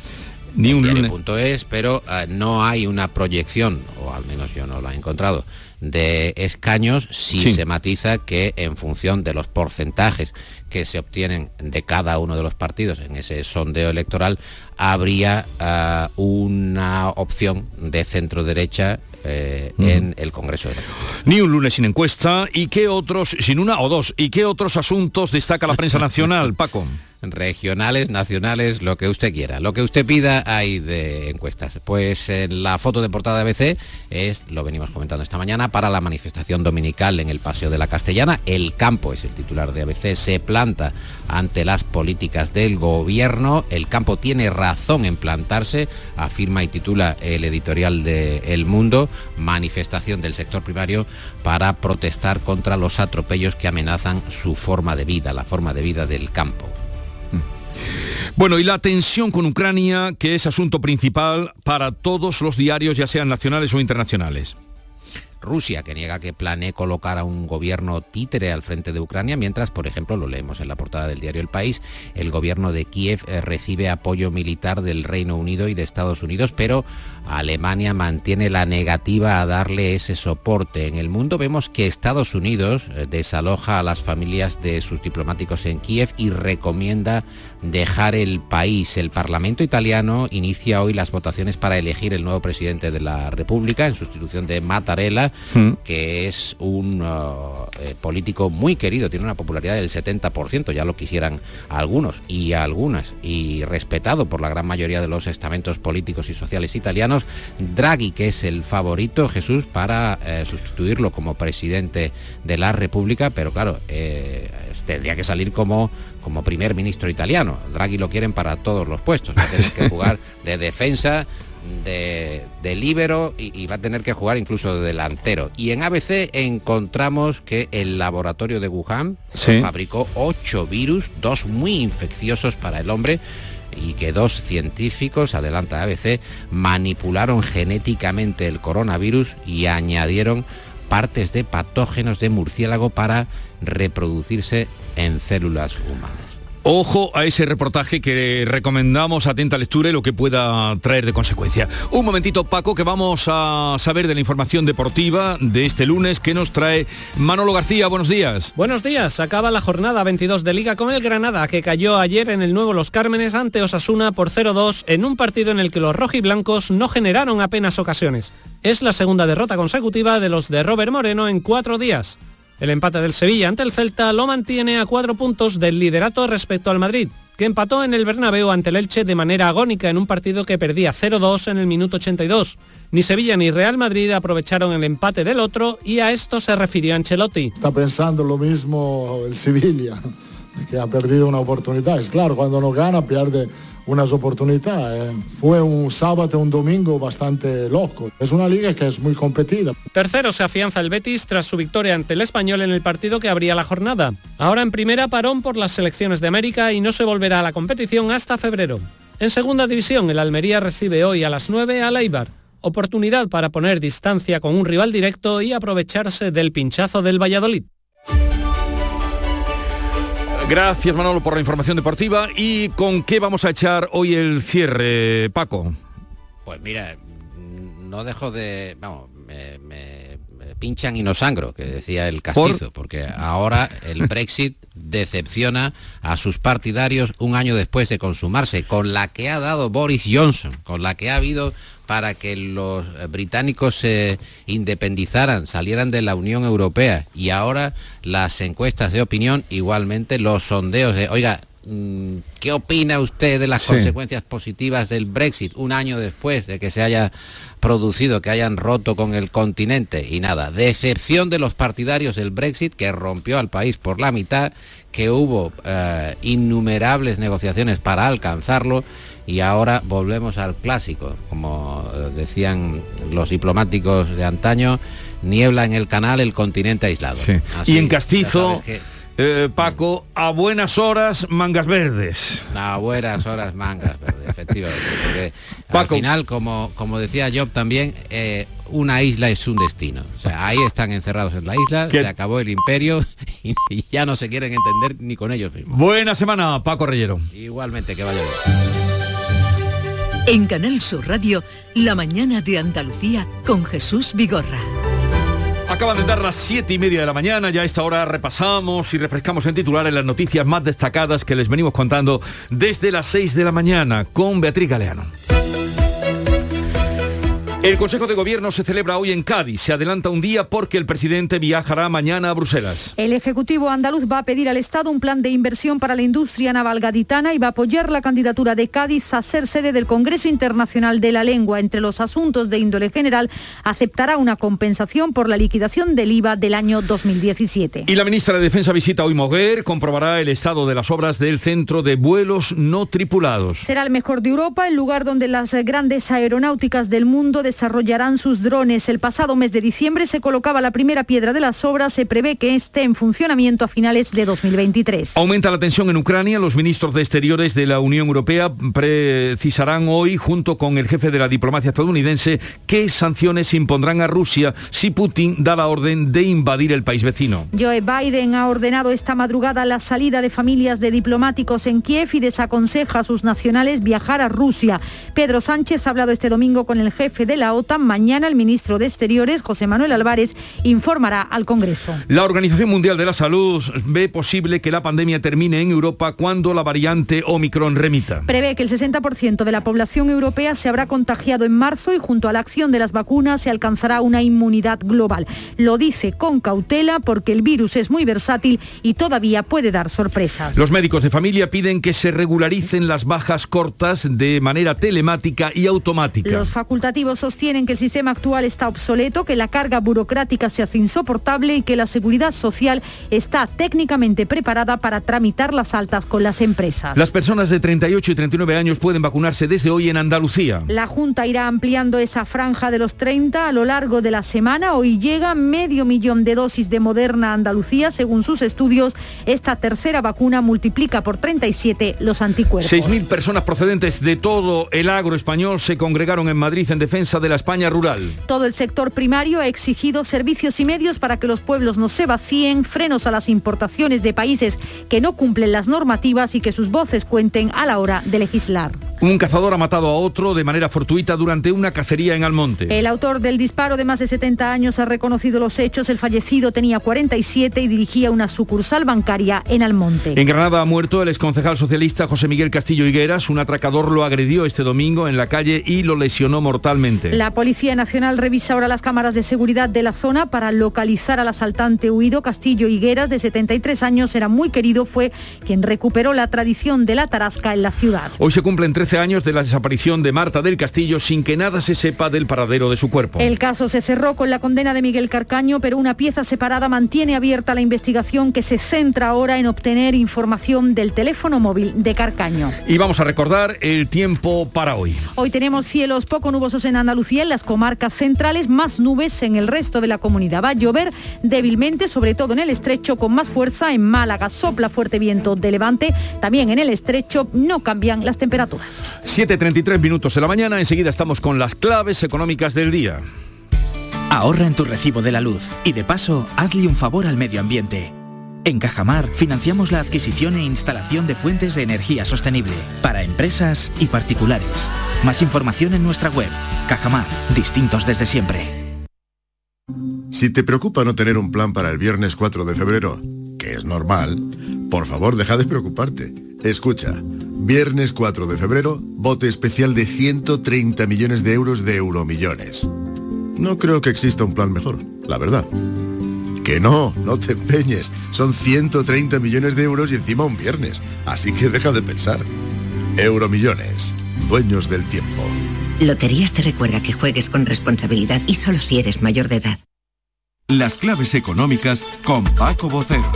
Mm, Ni un diario.es, pero uh, no hay una proyección, o al menos yo no la he encontrado, de escaños si sí. se matiza que en función de los porcentajes que se obtienen de cada uno de los partidos en ese sondeo electoral, habría uh, una opción de centro derecha eh, mm. en el Congreso de la. Ni un lunes sin encuesta y qué otros, sin una o dos, y qué otros asuntos destaca la prensa nacional, Paco regionales, nacionales, lo que usted quiera. Lo que usted pida hay de encuestas. Pues en la foto de portada de ABC es, lo venimos comentando esta mañana, para la manifestación dominical en el Paseo de la Castellana. El campo es el titular de ABC, se planta ante las políticas del gobierno. El campo tiene razón en plantarse, afirma y titula el editorial de El Mundo, manifestación del sector primario para protestar contra los atropellos que amenazan su forma de vida, la forma de vida del campo. Bueno, y la tensión con Ucrania, que es asunto principal para todos los diarios, ya sean nacionales o internacionales. Rusia, que niega que planee colocar a un gobierno títere al frente de Ucrania, mientras, por ejemplo, lo leemos en la portada del diario El País, el gobierno de Kiev eh, recibe apoyo militar del Reino Unido y de Estados Unidos, pero Alemania mantiene la negativa a darle ese soporte. En el mundo vemos que Estados Unidos eh, desaloja a las familias de sus diplomáticos en Kiev y recomienda dejar el país. El Parlamento italiano inicia hoy las votaciones para elegir el nuevo presidente de la República en sustitución de Mattarella, mm. que es un uh, eh, político muy querido, tiene una popularidad del 70%, ya lo quisieran algunos y algunas, y respetado por la gran mayoría de los estamentos políticos y sociales italianos. Draghi, que es el favorito, Jesús, para eh, sustituirlo como presidente de la República, pero claro, eh, tendría que salir como, como primer ministro italiano. Draghi lo quieren para todos los puestos, tener que jugar de defensa, de, de líbero y, y, va a tener que jugar incluso de delantero. Y en ABC encontramos que el laboratorio de Wuhan ¿Sí? fabricó ocho virus, dos muy infecciosos para el hombre, y que dos científicos, adelanta ABC, manipularon genéticamente el coronavirus y añadieron partes de patógenos de murciélago para reproducirse en células humanas. Ojo a ese reportaje que recomendamos atenta lectura y lo que pueda traer de consecuencia. Un momentito, Paco, que vamos a saber de la información deportiva de este lunes que nos trae Manolo García. Buenos días. Buenos días. Acaba la jornada 22 de Liga con el Granada, que cayó ayer en el nuevo Los Cármenes ante Osasuna por 0-2 en un partido en el que los rojiblancos no generaron apenas ocasiones. Es la segunda derrota consecutiva de los de Robert Moreno en cuatro días. El empate del Sevilla ante el Celta lo mantiene a cuatro puntos del liderato respecto al Madrid, que empató en el Bernabéu ante el Elche de manera agónica en un partido que perdía 0-2 en el minuto 82. Ni Sevilla ni Real Madrid aprovecharon el empate del otro y a esto se refirió Ancelotti. Está pensando lo mismo el Sevilla, que ha perdido una oportunidad. Es claro, cuando no gana pierde unas oportunidades. Fue un sábado, un domingo bastante loco. Es una liga que es muy competida. Tercero se afianza el Betis tras su victoria ante el Español en el partido que abría la jornada. Ahora en primera parón por las selecciones de América y no se volverá a la competición hasta febrero. En segunda división, el Almería recibe hoy a las 9 a Leibar. Oportunidad para poner distancia con un rival directo y aprovecharse del pinchazo del Valladolid. Gracias Manolo por la información deportiva. ¿Y con qué vamos a echar hoy el cierre, Paco? Pues mira, no dejo de... Vamos, me, me, pinchan y no sangro, que decía el castizo, porque ahora el Brexit decepciona a sus partidarios un año después de consumarse, con la que ha dado Boris Johnson, con la que ha habido para que los británicos se independizaran, salieran de la Unión Europea y ahora las encuestas de opinión, igualmente los sondeos de, oiga, mm, ¿qué opina usted de las consecuencias positivas del Brexit un año después de que se haya producido, que hayan roto con el continente? Y nada, decepción de los partidarios del Brexit que rompió al país por la mitad, que hubo eh, innumerables negociaciones para alcanzarlo y ahora volvemos al clásico, como eh, decían los diplomáticos de antaño, niebla en el canal, el continente aislado. y en Castizo... Eh, Paco, a buenas horas, mangas verdes. A buenas horas, mangas verdes, efectivamente. al final, como, como decía Job también, eh, una isla es un destino. O sea, ahí están encerrados en la isla, se acabó el imperio y, y, ya no se quieren entender ni con ellos mismos. Buena semana, Paco Reyero. Igualmente, que vaya bien. En Canal Sur Radio, La mañana de Andalucía con Jesús Vigorra. Acaban de dar las siete y media de la mañana, ya a esta hora repasamos y refrescamos en titulares las noticias más destacadas que les venimos contando desde las 6 de la mañana con Beatriz Galeano. El Consejo de Gobierno se celebra hoy en Cádiz. Se adelanta un día porque el presidente viajará mañana a Bruselas. El Ejecutivo andaluz va a pedir al Estado un plan de inversión para la industria naval gaditana y va a apoyar la candidatura de Cádiz a ser sede del Congreso Internacional de la Lengua. Entre los asuntos de índole general, aceptará una compensación por la liquidación del IVA del año 2017. Y la ministra de Defensa visita hoy Moguer, comprobará el estado de las obras del Centro de Vuelos No Tripulados. Será el mejor de Europa, el lugar donde las grandes aeronáuticas del mundo desarrollarán sus drones. El pasado mes de diciembre se colocaba la primera piedra de las obras. Se prevé que esté en funcionamiento a finales de 2023. Aumenta la tensión en Ucrania. Los ministros de Exteriores de la Unión Europea precisarán hoy, junto con el jefe de la diplomacia estadounidense, qué sanciones impondrán a Rusia si Putin da la orden de invadir el país vecino. Joe Biden ha ordenado esta madrugada la salida de familias de diplomáticos en Kiev y desaconseja a sus nacionales viajar a Rusia. Pedro Sánchez ha hablado este domingo con el jefe de la OTAN. Mañana el ministro de Exteriores, José Manuel Álvarez, informará al Congreso. La Organización Mundial de la Salud ve posible que la pandemia termine en Europa cuando la variante Omicron remita. Prevé que el 60% de la población europea se habrá contagiado en marzo y junto a la acción de las vacunas se alcanzará una inmunidad global. Lo dice con cautela porque el virus es muy versátil y todavía puede dar sorpresas. Los médicos de familia piden que se regularicen las bajas cortas de manera telemática y automática. Los facultativos sostienen que el sistema actual está obsoleto, que la carga burocrática se hace insoportable y que la seguridad social está técnicamente preparada para tramitar las altas con las empresas. Las personas de 38 y 39 años pueden vacunarse desde hoy en Andalucía. La Junta irá ampliando esa franja de los 30 a lo largo de la semana. Hoy llega medio millón de dosis de Moderna a Andalucía. Según sus estudios, esta tercera vacuna multiplica por 37 los anticuerpos. 6.000 personas procedentes de todo el agro español se congregaron en Madrid en defensa de la España rural. Todo el sector primario ha exigido servicios y medios para que los pueblos no se vacíen, frenos a las importaciones de países que no cumplen las normativas y que sus voces cuenten a la hora de legislar. Un cazador ha matado a otro de manera fortuita durante una cacería en Almonte. El autor del disparo de más de 70 años ha reconocido los hechos. El fallecido tenía 47 y dirigía una sucursal bancaria en Almonte. En Granada ha muerto el exconcejal socialista José Miguel Castillo Higueras. Un atracador lo agredió este domingo en la calle y lo lesionó mortalmente. La Policía Nacional revisa ahora las cámaras de seguridad de la zona para localizar al asaltante huido. Castillo Higueras, de 73 años, era muy querido, fue quien recuperó la tradición de la tarasca en la ciudad. Hoy se cumplen 13 años de la desaparición de Marta del Castillo sin que nada se sepa del paradero de su cuerpo. El caso se cerró con la condena de Miguel Carcaño, pero una pieza separada mantiene abierta la investigación que se centra ahora en obtener información del teléfono móvil de Carcaño. Y vamos a recordar el tiempo para hoy. Hoy tenemos cielos poco nubosos en Andalucía, en las comarcas centrales, más nubes en el resto de la comunidad. Va a llover débilmente, sobre todo en el estrecho, con más fuerza en Málaga. Sopla fuerte viento de levante. También en el estrecho no cambian las temperaturas. 7.33 minutos de la mañana, enseguida estamos con las claves económicas del día. Ahorra en tu recibo de la luz y de paso, hazle un favor al medio ambiente. En Cajamar financiamos la adquisición e instalación de fuentes de energía sostenible para empresas y particulares. Más información en nuestra web. Cajamar, distintos desde siempre. Si te preocupa no tener un plan para el viernes 4 de febrero, que es normal, por favor deja de preocuparte. Escucha, viernes 4 de febrero, bote especial de 130 millones de euros de euromillones. No creo que exista un plan mejor, la verdad. Que no, no te empeñes. Son 130 millones de euros y encima un viernes. Así que deja de pensar. Euromillones, dueños del tiempo. Loterías te recuerda que juegues con responsabilidad y solo si eres mayor de edad. Las claves económicas con Paco Bocero.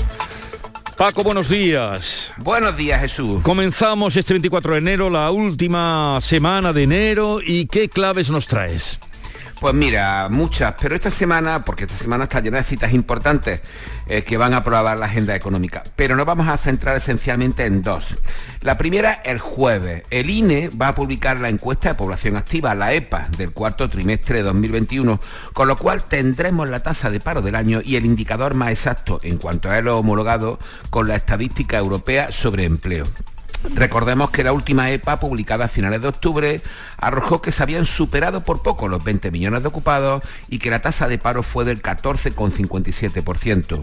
Paco, buenos días. Buenos días, Jesús. Comenzamos este 24 de enero, la última semana de enero, y ¿qué claves nos traes? Pues mira, muchas, pero esta semana, porque esta semana está llena de citas importantes eh, que van a aprobar la agenda económica, pero nos vamos a centrar esencialmente en dos. La primera, el jueves. El INE va a publicar la encuesta de población activa, la EPA, del cuarto trimestre de 2021, con lo cual tendremos la tasa de paro del año y el indicador más exacto en cuanto a lo homologado con la estadística europea sobre empleo. Recordemos que la última EPA, publicada a finales de octubre, arrojó que se habían superado por poco los 20 millones de ocupados y que la tasa de paro fue del 14,57%.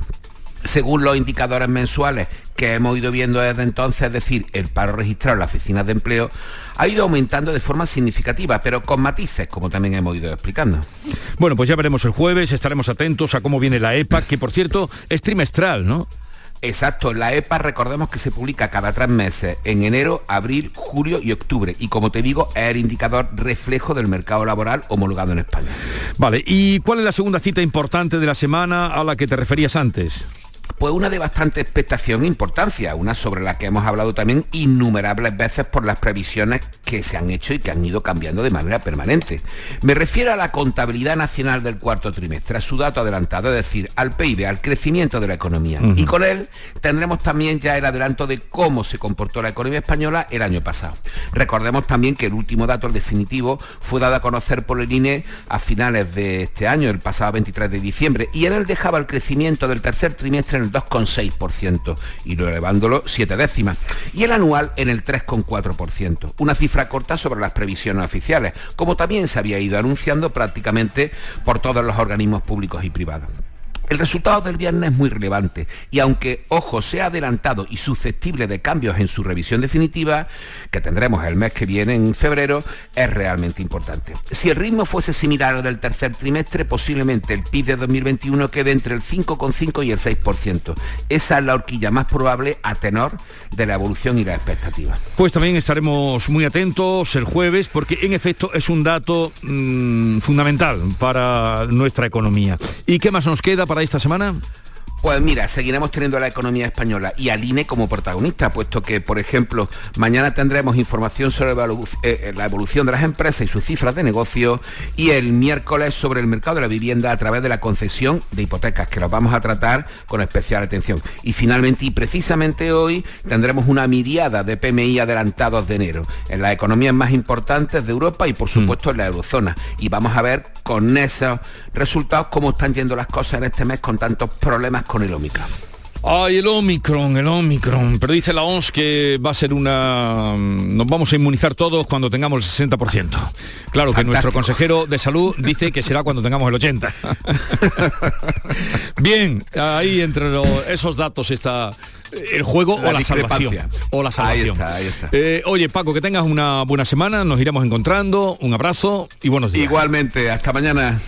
Según los indicadores mensuales que hemos ido viendo desde entonces, es decir, el paro registrado en las oficinas de empleo, ha ido aumentando de forma significativa, pero con matices, como también hemos ido explicando. Bueno, pues ya veremos el jueves, estaremos atentos a cómo viene la EPA, que por cierto es trimestral, ¿no? Exacto, la EPA recordemos que se publica cada tres meses, en enero, abril, julio y octubre. Y como te digo, es el indicador reflejo del mercado laboral homologado en España. Vale, ¿y cuál es la segunda cita importante de la semana a la que te referías antes? Pues una de bastante expectación e importancia, una sobre la que hemos hablado también innumerables veces por las previsiones que se han hecho y que han ido cambiando de manera permanente. Me refiero a la contabilidad nacional del cuarto trimestre, a su dato adelantado, es decir, al PIB, al crecimiento de la economía. Y con él tendremos también ya el adelanto de cómo se comportó la economía española el año pasado. Recordemos también que el último dato, el definitivo, fue dado a conocer por el INE a finales de este año, el pasado 23 de diciembre, y en él dejaba el crecimiento del tercer trimestre en el 2,6% y lo elevándolo 7 décimas. Y el anual en el 3,4%. Una cifra corta sobre las previsiones oficiales, como también se había ido anunciando prácticamente por todos los organismos públicos y privados. El resultado del viernes es muy relevante y aunque, ojo, sea adelantado y susceptible de cambios en su revisión definitiva, que tendremos el mes que viene, en febrero, es realmente importante. Si el ritmo fuese similar al del tercer trimestre, posiblemente el PIB de 2021 quede entre el 5,5 y el 6%. Esa es la horquilla más probable a tenor de la evolución y la expectativa. Pues también estaremos muy atentos el jueves porque en efecto es un dato mmm, fundamental para nuestra economía. ¿Y qué más nos queda para esta semana? Pues mira, seguiremos teniendo a la economía española y al INE como protagonista, puesto que, por ejemplo, mañana tendremos información sobre eh, la evolución de las empresas y sus cifras de negocio y el miércoles sobre el mercado de la vivienda a través de la concesión de hipotecas, que los vamos a tratar con especial atención. Y finalmente, y precisamente hoy, tendremos una miriada de PMI adelantados de enero en las economías más importantes de Europa y, por supuesto, en la eurozona. Y vamos a ver con esos resultados cómo están yendo las cosas en este mes con tantos problemas con el Omicron. Ay, el Omicron, el Omicron. Pero dice la OMS que va a ser una... Nos vamos a inmunizar todos cuando tengamos el 60%. Claro que nuestro consejero de salud dice que será cuando tengamos el 80%. Bien, ahí entre esos datos está el juego o la salvación. O la salvación. Ahí está, ahí está. Eh, oye, Paco, que tengas una buena semana, nos iremos encontrando, un abrazo y buenos días. Igualmente, hasta mañana.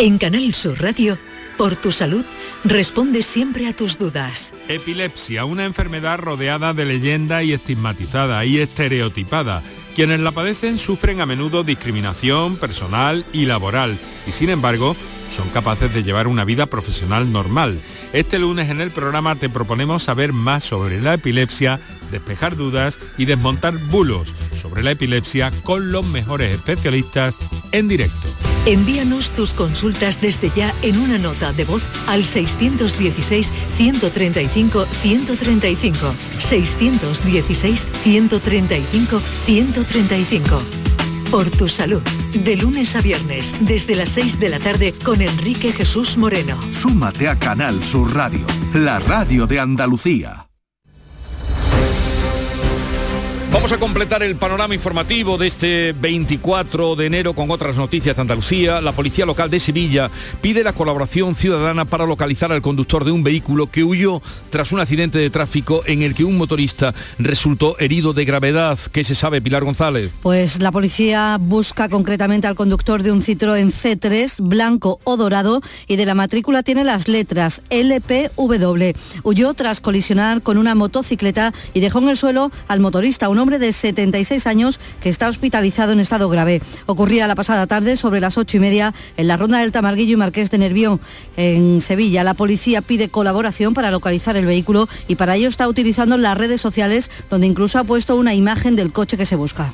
En Canal Sur Radio, por tu salud, responde siempre a tus dudas. Epilepsia, una enfermedad rodeada de leyenda y estigmatizada y estereotipada. Quienes la padecen sufren a menudo discriminación personal y laboral y sin embargo son capaces de llevar una vida profesional normal. Este lunes en el programa te proponemos saber más sobre la epilepsia, despejar dudas y desmontar bulos sobre la epilepsia con los mejores especialistas en directo. Envíanos tus consultas desde ya en una nota de voz al 616-135-135. 616-135-135. Por tu salud. De lunes a viernes, desde las 6 de la tarde, con Enrique Jesús Moreno. Súmate a Canal Sur Radio, la radio de Andalucía. Vamos a completar el panorama informativo de este 24 de enero con otras noticias de Andalucía. La Policía Local de Sevilla pide la colaboración ciudadana para localizar al conductor de un vehículo que huyó tras un accidente de tráfico en el que un motorista resultó herido de gravedad. ¿Qué se sabe, Pilar González? Pues la policía busca concretamente al conductor de un Citroën C3 blanco o dorado y de la matrícula tiene las letras LPW. Huyó tras colisionar con una motocicleta y dejó en el suelo al motorista, hombre de 76 años que está hospitalizado en estado grave. Ocurría la pasada tarde sobre las ocho y media en la ronda del Tamarguillo y Marqués de Nervión, en Sevilla. La policía pide colaboración para localizar el vehículo y para ello está utilizando las redes sociales donde incluso ha puesto una imagen del coche que se busca.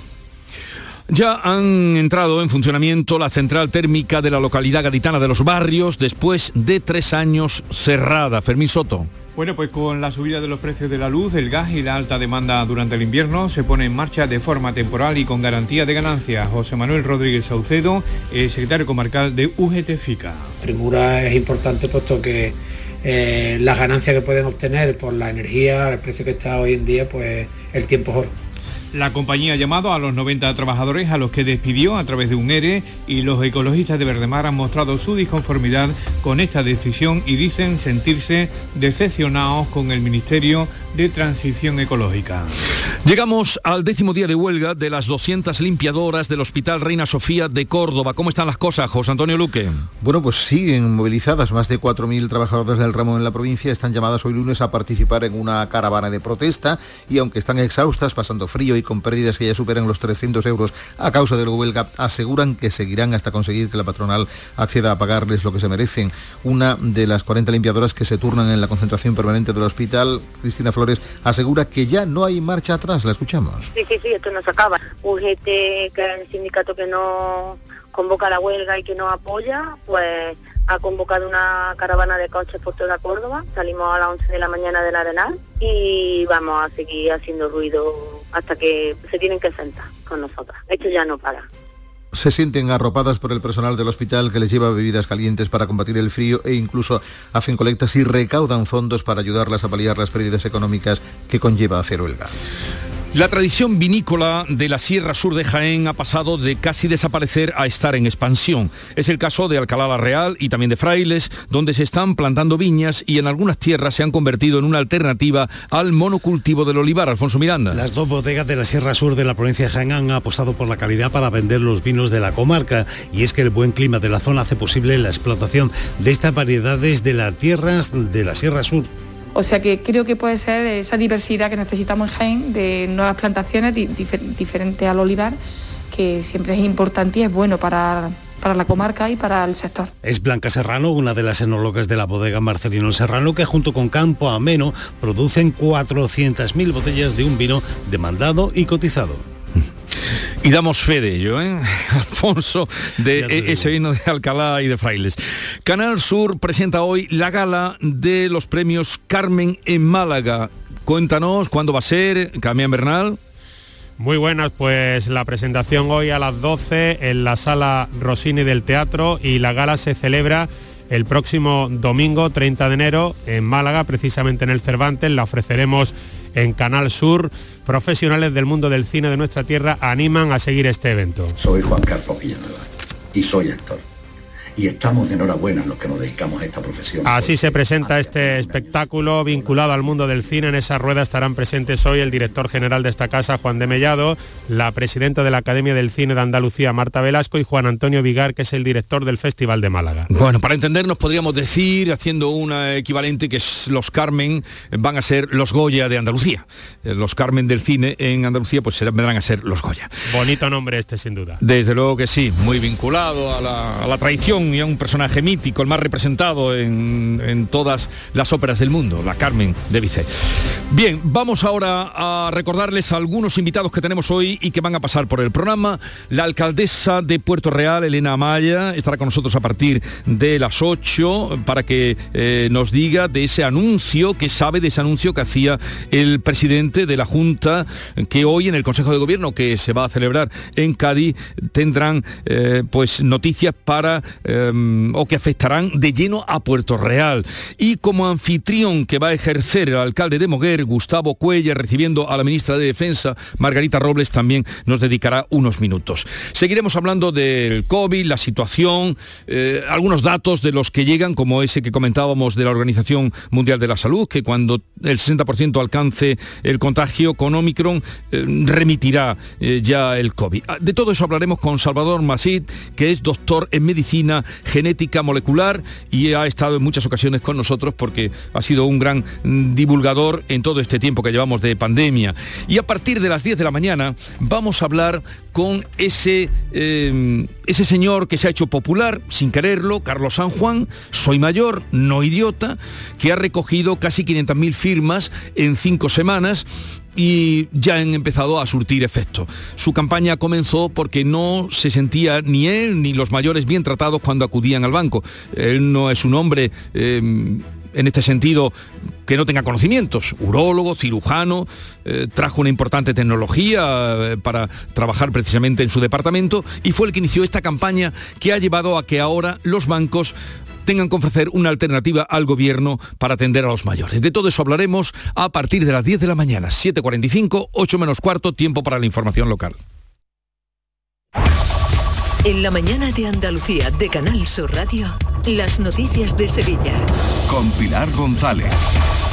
Ya han entrado en funcionamiento la central térmica de la localidad gaditana de Los Barrios después de tres años cerrada. Fermín Soto. Bueno, pues con la subida de los precios de la luz, el gas y la alta demanda durante el invierno se pone en marcha de forma temporal y con garantía de ganancias. José Manuel Rodríguez Saucedo, secretario comarcal de UGT FICA. Premura es importante puesto que eh, las ganancias que pueden obtener por la energía, el precio que está hoy en día, pues el tiempo es oro. La compañía ha llamado a los 90 trabajadores a los que despidió a través de un ERE y los ecologistas de Verdemar han mostrado su disconformidad con esta decisión y dicen sentirse decepcionados con el Ministerio de Transición Ecológica. Llegamos al décimo día de huelga de las 200 limpiadoras del Hospital Reina Sofía de Córdoba. ¿Cómo están las cosas, José Antonio Luque? Bueno, pues siguen movilizadas. Más de 4.000 trabajadores del ramo en la provincia están llamadas hoy lunes a participar en una caravana de protesta y aunque están exhaustas, pasando frío y con pérdidas que ya superan los 300 euros a causa del huelga, aseguran que seguirán hasta conseguir que la patronal acceda a pagarles lo que se merecen. Una de las 40 limpiadoras que se turnan en la concentración permanente del hospital, Cristina Flores, asegura que ya no hay marcha atrás. La escuchamos. Sí, sí, sí, esto no se acaba. UGT, que es el sindicato que no convoca la huelga y que no apoya, pues ha convocado una caravana de coches por toda Córdoba. Salimos a las 11 de la mañana del Arenal y vamos a seguir haciendo ruido hasta que se tienen que sentar con nosotras. Esto ya no para se sienten arropadas por el personal del hospital que les lleva bebidas calientes para combatir el frío e incluso hacen colectas y recaudan fondos para ayudarlas a paliar las pérdidas económicas que conlleva hacer huelga. La tradición vinícola de la Sierra Sur de Jaén ha pasado de casi desaparecer a estar en expansión. Es el caso de Alcalá la Real y también de Frailes, donde se están plantando viñas y en algunas tierras se han convertido en una alternativa al monocultivo del olivar. Alfonso Miranda. Las dos bodegas de la Sierra Sur de la provincia de Jaén han apostado por la calidad para vender los vinos de la comarca y es que el buen clima de la zona hace posible la explotación de estas variedades de las tierras de la Sierra Sur. O sea que creo que puede ser esa diversidad que necesitamos en Jaén de nuevas plantaciones diferentes al olivar, que siempre es importante y es bueno para, para la comarca y para el sector. Es Blanca Serrano, una de las enólogas de la bodega Marcelino Serrano, que junto con Campo Ameno producen 400.000 botellas de un vino demandado y cotizado. Y damos fe de ello, ¿eh? Alfonso, de e- ese vino de Alcalá y de Frailes. Canal Sur presenta hoy la gala de los premios Carmen en Málaga. Cuéntanos cuándo va a ser, Carmen Bernal. Muy buenas, pues la presentación hoy a las 12 en la sala Rossini del Teatro y la gala se celebra el próximo domingo 30 de enero en Málaga, precisamente en el Cervantes. La ofreceremos en Canal Sur. Profesionales del mundo del cine de nuestra tierra animan a seguir este evento. Soy Juan Carlos Villanueva y soy actor y estamos de enhorabuena los que nos dedicamos a esta profesión. Así se presenta este espectáculo vinculado al mundo del cine. En esa rueda estarán presentes hoy el director general de esta casa, Juan de Mellado, la presidenta de la Academia del Cine de Andalucía, Marta Velasco, y Juan Antonio Vigar, que es el director del Festival de Málaga. Bueno, para entendernos podríamos decir, haciendo una equivalente, que los Carmen van a ser los Goya de Andalucía. Eh, los Carmen del cine en Andalucía pues vendrán a ser los Goya. Bonito nombre este, sin duda. Desde luego que sí, muy vinculado a la, a la tradición y a un personaje mítico, el más representado en, todas las óperas del mundo, la Carmen de Bizet. Bien, vamos ahora a recordarles algunos invitados que tenemos hoy y que van a pasar por el programa. La alcaldesa de Puerto Real, Elena Amaya, estará con nosotros a partir de las 8 para que eh, nos diga de ese anuncio, que sabe de ese anuncio que hacía el presidente de la Junta, que hoy en el Consejo de Gobierno que se va a celebrar en Cádiz tendrán eh, pues noticias para em, o que afectarán de lleno a Puerto Real. Y como anfitrión que va a ejercer el alcalde de Moguer, Gustavo Cuella, recibiendo a la ministra de Defensa, Margarita Robles, también nos dedicará unos minutos. Seguiremos hablando del COVID, la situación, eh, algunos datos de los que llegan, como ese que comentábamos de la Organización Mundial de la Salud, que cuando el 60% alcance el contagio con Omicron, eh, remitirá eh, ya el COVID. Ah, de todo eso hablaremos con Salvador Masid, que es doctor en medicina genética molecular y ha estado en muchas ocasiones con nosotros porque ha sido un gran mm, divulgador en todo este tiempo que llevamos de pandemia. Y a partir de las 10 de la mañana vamos a hablar con ese, eh, ese señor que se ha hecho popular sin quererlo, Carlos San Juan, soy mayor, no idiota, que ha recogido casi 500.000 firmas en cinco semanas y ya han empezado a surtir efecto. Su campaña comenzó porque no se sentía ni él ni los mayores bien tratados cuando acudían al banco. Él no es un hombre... Eh, en este sentido que no tenga conocimientos, urólogo, cirujano, eh, trajo una importante tecnología eh, para trabajar precisamente en su departamento y fue el que inició esta campaña que ha llevado a que ahora los bancos tengan que ofrecer una alternativa al gobierno para atender a los mayores. De todo eso hablaremos a partir de las 10 de la mañana, 7.45, 8 menos cuarto, tiempo para la información local. En la mañana de Andalucía de Canal Sur Radio, las noticias de Sevilla. Con Pilar González.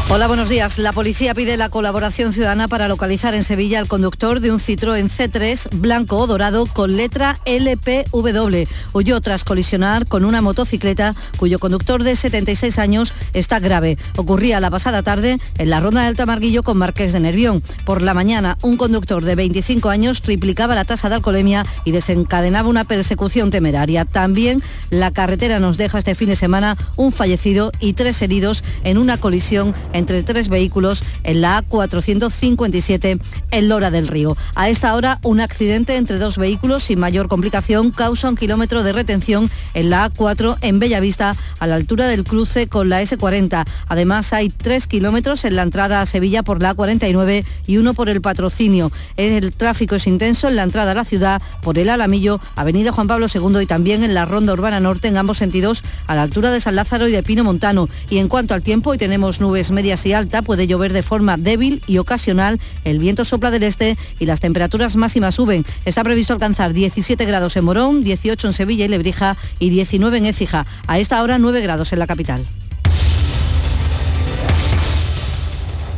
Hola, buenos días. La policía pide la colaboración ciudadana para localizar en Sevilla al conductor de un Citroën C3 blanco o dorado con letra LPW. Huyó tras colisionar con una motocicleta cuyo conductor de 76 años está grave. Ocurría la pasada tarde en la ronda del Tamarguillo con Marqués de Nervión. Por la mañana, un conductor de 25 años triplicaba la tasa de alcoholemia y desencadenaba una persecución temeraria. También la carretera nos deja este fin de semana un fallecido y tres heridos en una colisión entre tres vehículos en la A457 en Lora del Río. A esta hora, un accidente entre dos vehículos sin mayor complicación causa un kilómetro de retención en la A4 en Bellavista a la altura del cruce con la S40. Además, hay tres kilómetros en la entrada a Sevilla por la A49 y uno por el patrocinio. El tráfico es intenso en la entrada a la ciudad por el Alamillo, Avenida Juan Pablo II y también en la Ronda Urbana Norte en ambos sentidos a la altura de San Lázaro y de Pino Montano. Y en cuanto al tiempo, hoy tenemos nubes medias y alta, puede llover de forma débil y ocasional, el viento sopla del este y las temperaturas máximas suben. Está previsto alcanzar 17 grados en Morón, 18 en Sevilla y Lebrija y 19 en Écija. A esta hora 9 grados en la capital.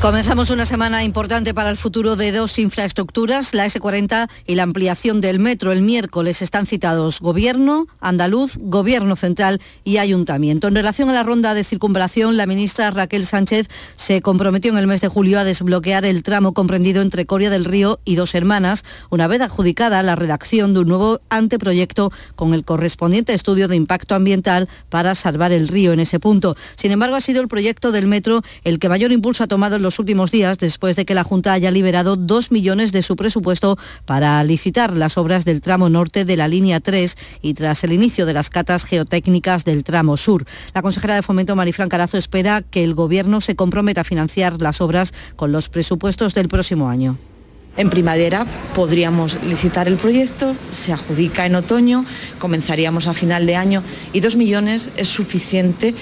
Comenzamos una semana importante para el futuro de dos infraestructuras, la S40 y la ampliación del metro. El miércoles están citados Gobierno andaluz, Gobierno central y Ayuntamiento. En relación a la ronda de circunvalación, la ministra Raquel Sánchez se comprometió en el mes de julio a desbloquear el tramo comprendido entre Coria del Río y Dos Hermanas, una vez adjudicada la redacción de un nuevo anteproyecto con el correspondiente estudio de impacto ambiental para salvar el río en ese punto. Sin embargo, ha sido el proyecto del metro el que mayor impulso ha tomado en los últimos días después de que la Junta haya liberado dos millones de su presupuesto para licitar las obras del tramo norte de la línea 3 y tras el inicio de las catas geotécnicas del tramo sur. La consejera de Fomento, Marifran Carazo, espera que el Gobierno se comprometa a financiar las obras con los presupuestos del próximo año. En primavera podríamos licitar el proyecto, se adjudica en otoño, comenzaríamos a final de año y dos millones es suficiente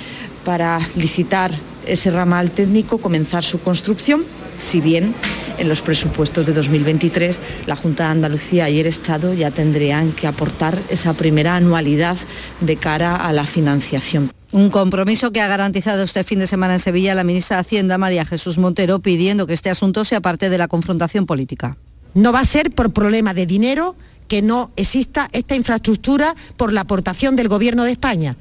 para licitar ese ramal técnico, comenzar su construcción, si bien en los presupuestos de 2023 la Junta de Andalucía y el Estado ya tendrían que aportar esa primera anualidad de cara a la financiación. Un compromiso que ha garantizado este fin de semana en Sevilla la ministra de Hacienda, María Jesús Montero, pidiendo que este asunto sea parte de la confrontación política. No va a ser por problema de dinero que no exista esta infraestructura por la aportación del Gobierno de España.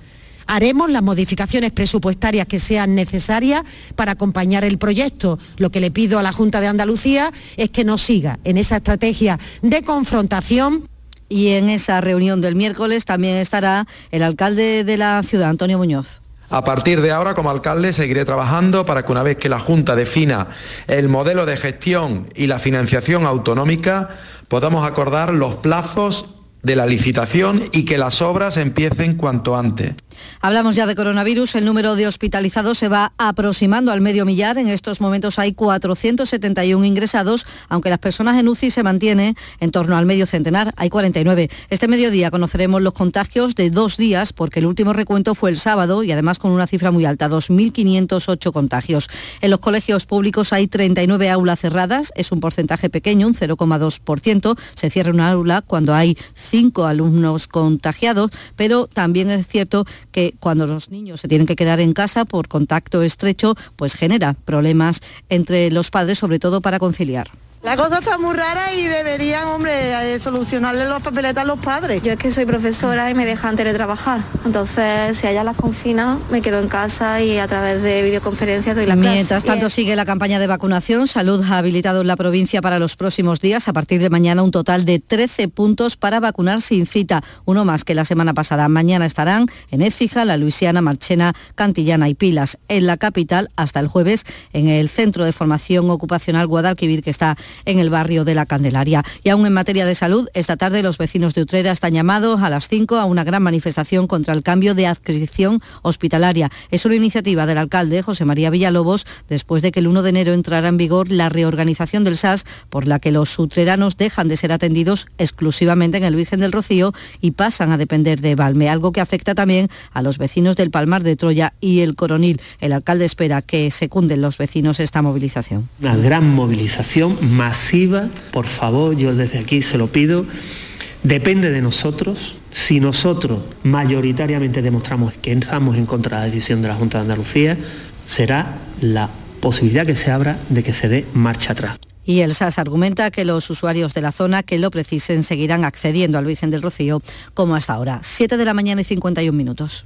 Haremos las modificaciones presupuestarias que sean necesarias para acompañar el proyecto. Lo que le pido a la Junta de Andalucía es que no siga en esa estrategia de confrontación. Y en esa reunión del miércoles también estará el alcalde de la ciudad, Antonio Muñoz. A partir de ahora, como alcalde, seguiré trabajando para que una vez que la Junta defina el modelo de gestión y la financiación autonómica, podamos acordar los plazos de la licitación y que las obras empiecen cuanto antes. Hablamos ya de coronavirus. El número de hospitalizados se va aproximando al medio millar. En estos momentos hay 471 ingresados, aunque las personas en UCI se mantienen en torno al medio centenar. Hay 49. Este mediodía conoceremos los contagios de dos días, porque el último recuento fue el sábado y además con una cifra muy alta, 2.508 contagios. En los colegios públicos hay 39 aulas cerradas. Es un porcentaje pequeño, un 0,2%. Se cierra una aula cuando hay cinco alumnos contagiados, pero también es cierto que cuando los niños se tienen que quedar en casa por contacto estrecho, pues genera problemas entre los padres, sobre todo para conciliar. La cosa está muy rara y deberían, hombre, eh, solucionarle los papeletas a los padres. Yo es que soy profesora y me dejan teletrabajar. Entonces, si allá las confinan, me quedo en casa y a través de videoconferencias doy la clase. Mientras tanto, sigue la campaña de vacunación. Salud ha habilitado en la provincia para los próximos días, a partir de mañana, un total de 13 puntos para vacunar sin cita, uno más que la semana pasada. Mañana estarán en Écija, La Luisiana, Marchena, Cantillana y Pilas. En la capital, hasta el jueves, en el Centro de Formación Ocupacional Guadalquivir, que está en el barrio de la Candelaria. Y aún en materia de salud, esta tarde los vecinos de Utrera están llamados a las 5 a una gran manifestación contra el cambio de adscripción hospitalaria. Es una iniciativa del alcalde José María Villalobos después de que el 1 de enero entrara en vigor la reorganización del SAS por la que los utreranos dejan de ser atendidos exclusivamente en el Virgen del Rocío y pasan a depender de Valme, algo que afecta también a los vecinos del Palmar de Troya y el Coronil. El alcalde espera que secunden los vecinos esta movilización. Una gran movilización masiva, por favor, yo desde aquí se lo pido, depende de nosotros. Si nosotros mayoritariamente demostramos que estamos en contra de la decisión de la Junta de Andalucía, será la posibilidad que se abra de que se dé marcha atrás. Y el SAS argumenta que los usuarios de la zona que lo precisen seguirán accediendo al Virgen del Rocío como hasta ahora. 7 de la mañana y 51 minutos.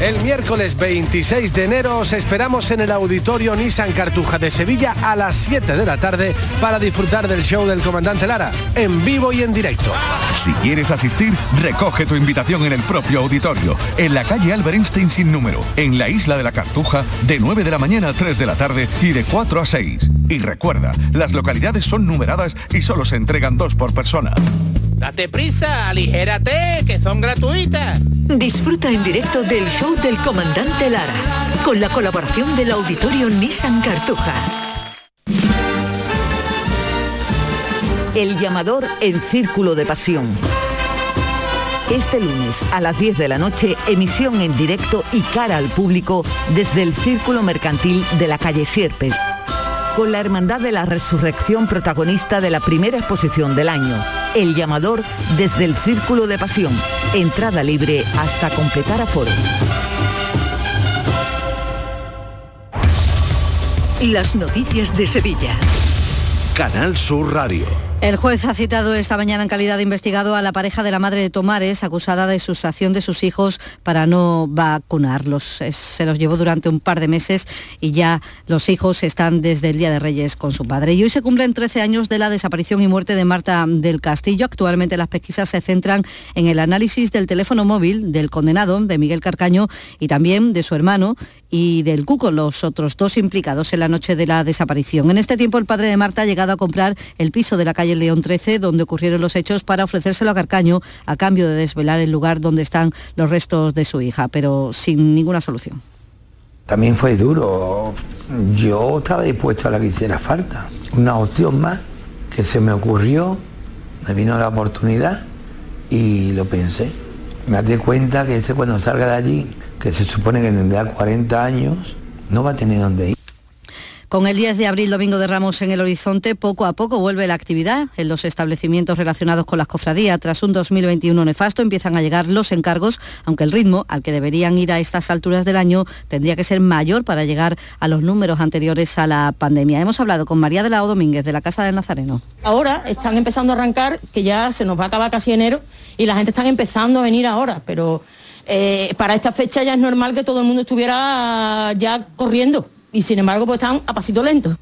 El miércoles 26 de enero os esperamos en el auditorio Nissan Cartuja de Sevilla a las 7 de la tarde para disfrutar del show del comandante Lara, en vivo y en directo. Si quieres asistir, recoge tu invitación en el propio auditorio, en la calle Albert Einstein sin número, en la isla de la Cartuja, de 9 de la mañana a 3 de la tarde y de 4 a 6. Y recuerda, las localidades son numeradas y solo se entregan dos por persona. Date prisa, aligérate, que son gratuitas. Disfruta en directo del show del comandante Lara, con la colaboración del auditorio Nissan Cartuja. El llamador en Círculo de Pasión. Este lunes a las 10 de la noche, emisión en directo y cara al público desde el Círculo Mercantil de la calle Sierpes, con la Hermandad de la Resurrección protagonista de la primera exposición del año, El llamador desde el Círculo de Pasión, entrada libre hasta completar aforo. Las noticias de Sevilla. Canal Sur Radio. El juez ha citado esta mañana en calidad de investigado a la pareja de la madre de Tomares, acusada de sustracción de sus hijos para no vacunarlos. Se los llevó durante un par de meses y ya los hijos están desde el Día de Reyes con su padre. Y hoy se cumplen 13 años de la desaparición y muerte de Marta del Castillo. Actualmente las pesquisas se centran en el análisis del teléfono móvil del condenado, de Miguel Carcaño, y también de su hermano y del Cuco, los otros dos implicados en la noche de la desaparición. En este tiempo el padre de Marta ha llegado a comprar el piso de la calle León 13, donde ocurrieron los hechos, para ofrecérselo a Carcaño a cambio de desvelar el lugar donde están los restos de su hija, pero sin ninguna solución. También fue duro. Yo estaba dispuesto a la que hiciera falta. Una opción más que se me ocurrió, me vino la oportunidad y lo pensé. Me di cuenta que ese cuando salga de allí, que se supone que tendrá 40 años, no va a tener dónde ir. Con el 10 de abril, Domingo de Ramos en el horizonte, poco a poco vuelve la actividad en los establecimientos relacionados con las cofradías. Tras un 2021 nefasto empiezan a llegar los encargos, aunque el ritmo al que deberían ir a estas alturas del año tendría que ser mayor para llegar a los números anteriores a la pandemia. Hemos hablado con María de la O Domínguez de la Casa del Nazareno. Ahora están empezando a arrancar, que ya se nos va a acabar casi enero y la gente está empezando a venir ahora, pero eh, para esta fecha ya es normal que todo el mundo estuviera ya corriendo y sin embargo pues están a pasito lento.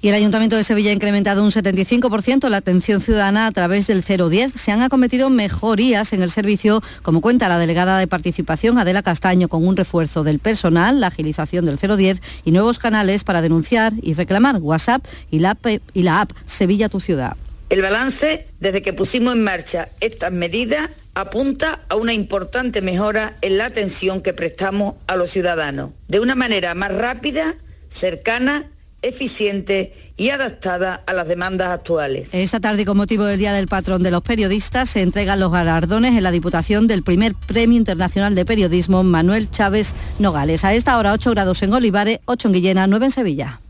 Y el Ayuntamiento de Sevilla ha incrementado un 75% la atención ciudadana a través del 010. Se han acometido mejorías en el servicio, como cuenta la delegada de participación Adela Castaño, con un refuerzo del personal, la agilización del 010 y nuevos canales para denunciar y reclamar WhatsApp y la, y la app Sevilla Tu Ciudad. El balance, desde que pusimos en marcha estas medidas, apunta a una importante mejora en la atención que prestamos a los ciudadanos, de una manera más rápida, cercana eficiente y adaptada a las demandas actuales. Esta tarde, con motivo del Día del Patrón de los Periodistas, se entregan los galardones en la Diputación del primer Premio Internacional de Periodismo Manuel Chávez Nogales. A esta hora 8 grados en Olivares, 8 en Guillena, 9 en Sevilla.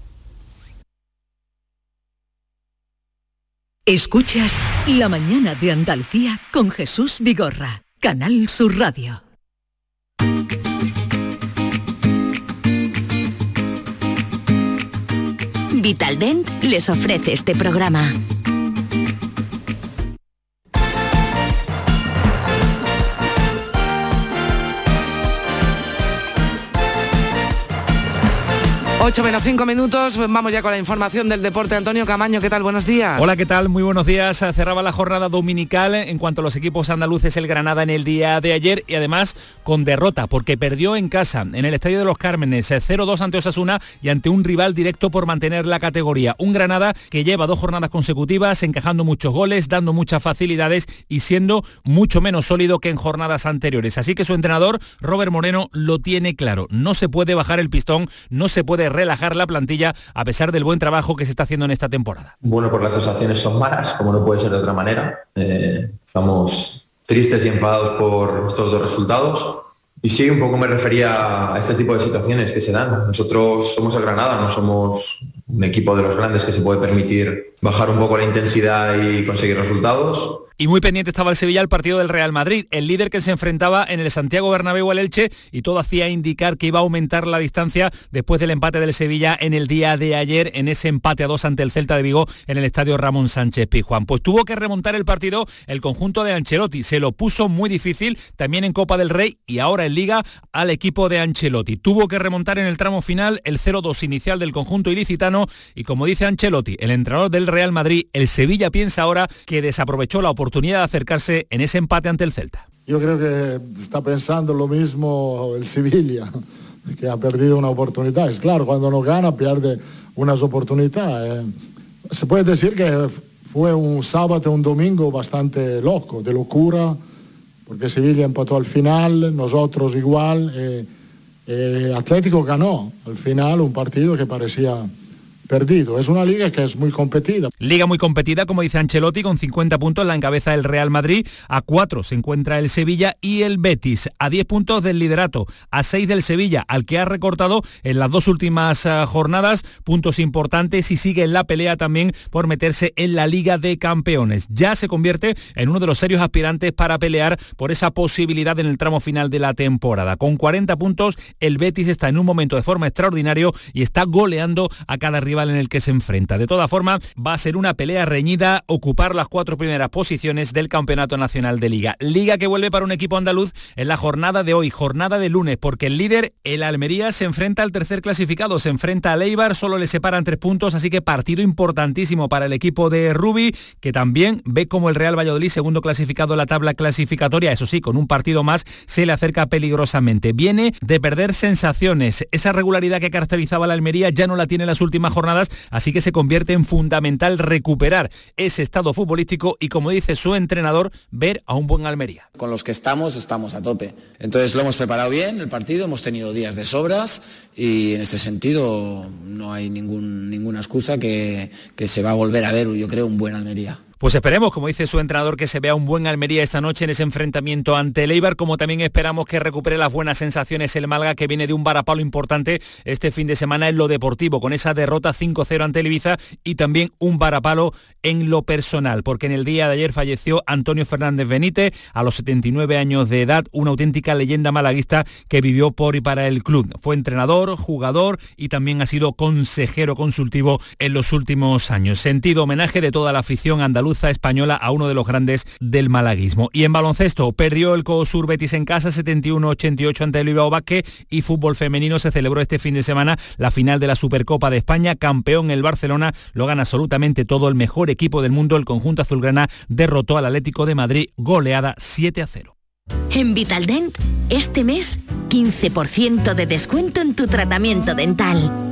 Escuchas La mañana de Andalucía con Jesús Vigorra, Canal Sur Radio. Vitaldent les ofrece este programa. 8 menos 5 minutos, vamos ya con la información del deporte. Antonio Camaño, ¿qué tal? Buenos días. Hola, ¿qué tal? Muy buenos días. Cerraba la jornada dominical en cuanto a los equipos andaluces el Granada en el día de ayer y además con derrota porque perdió en casa en el Estadio de los Cármenes 0-2 ante Osasuna y ante un rival directo por mantener la categoría. Un Granada que lleva dos jornadas consecutivas encajando muchos goles, dando muchas facilidades y siendo mucho menos sólido que en jornadas anteriores. Así que su entrenador, Robert Moreno, lo tiene claro. No se puede bajar el pistón, no se puede relajar la plantilla a pesar del buen trabajo que se está haciendo en esta temporada. Bueno, pues las sensaciones son malas, como no puede ser de otra manera. Eh, estamos tristes y enfadados por estos dos resultados. Y sí, un poco me refería a este tipo de situaciones que se dan. Nosotros somos el Granada, no somos un equipo de los grandes que se puede permitir bajar un poco la intensidad y conseguir resultados. Y muy pendiente estaba el Sevilla el partido del Real Madrid, el líder que se enfrentaba en el Santiago Bernabéu al Elche y todo hacía indicar que iba a aumentar la distancia después del empate del Sevilla en el día de ayer en ese empate a dos ante el Celta de Vigo en el estadio Ramón Sánchez Pizjuán. Pues tuvo que remontar el partido el conjunto de Ancelotti, se lo puso muy difícil también en Copa del Rey y ahora en Liga al equipo de Ancelotti. Tuvo que remontar en el tramo final el 0-2 inicial del conjunto ilicitano y como dice Ancelotti, el entrenador del Real Madrid, el Sevilla piensa ahora que desaprovechó la oportunidad oportunidad de acercarse en ese empate ante el Celta. Yo creo que está pensando lo mismo el Sevilla, que ha perdido una oportunidad. Es claro, cuando no gana pierde unas oportunidades. Se puede decir que fue un sábado, un domingo bastante loco, de locura, porque Sevilla empató al final, nosotros igual. Eh, eh, Atlético ganó al final un partido que parecía perdido. Es una liga que es muy competida. Liga muy competida, como dice Ancelotti, con 50 puntos la encabeza el Real Madrid, a 4 se encuentra el Sevilla y el Betis, a 10 puntos del liderato, a 6 del Sevilla, al que ha recortado en las dos últimas eh, jornadas puntos importantes y sigue en la pelea también por meterse en la Liga de Campeones. Ya se convierte en uno de los serios aspirantes para pelear por esa posibilidad en el tramo final de la temporada. Con 40 puntos, el Betis está en un momento de forma extraordinario y está goleando a cada rival en el que se enfrenta. De todas formas, va a ser una pelea reñida ocupar las cuatro primeras posiciones del Campeonato Nacional de Liga. Liga que vuelve para un equipo andaluz en la jornada de hoy, jornada de lunes, porque el líder, el Almería, se enfrenta al tercer clasificado, se enfrenta al Eibar, solo le separan tres puntos, así que partido importantísimo para el equipo de Rubi, que también ve como el Real Valladolid, segundo clasificado en la tabla clasificatoria, eso sí, con un partido más se le acerca peligrosamente. Viene de perder sensaciones, esa regularidad que caracterizaba la Almería ya no la tiene en las últimas jornadas así que se convierte en fundamental recuperar ese estado futbolístico y, como dice su entrenador, ver a un buen Almería. Con los que estamos, estamos a tope. Entonces lo hemos preparado bien, el partido, hemos tenido días de sobras y en este sentido no hay ninguna excusa que se va a volver a ver, yo creo, un buen Almería. Pues esperemos, como dice su entrenador, que se vea un buen Almería esta noche en ese enfrentamiento ante el como también esperamos que recupere las buenas sensaciones el Malga, que viene de un varapalo importante este fin de semana en lo deportivo, con esa derrota 5-0 ante el Ibiza y también un varapalo en lo personal, porque en el día de ayer falleció Antonio Fernández Benítez a los 79 años de edad, una auténtica leyenda malaguista que vivió por y para el club. Fue entrenador, jugador y también ha sido consejero consultivo en los últimos años. Sentido homenaje de toda la afición española a uno de los grandes del malaguismo. Y en baloncesto perdió el COSUR Betis en casa 71-88 ante el Bilbao Basque y fútbol femenino se celebró este fin de semana la final de la Supercopa de España. Campeón el Barcelona lo gana absolutamente todo el mejor equipo del mundo. El conjunto azulgrana derrotó al Atlético de Madrid goleada 7 a 0. En Vitaldent, este mes, 15% de descuento en tu tratamiento dental.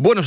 Buenos días.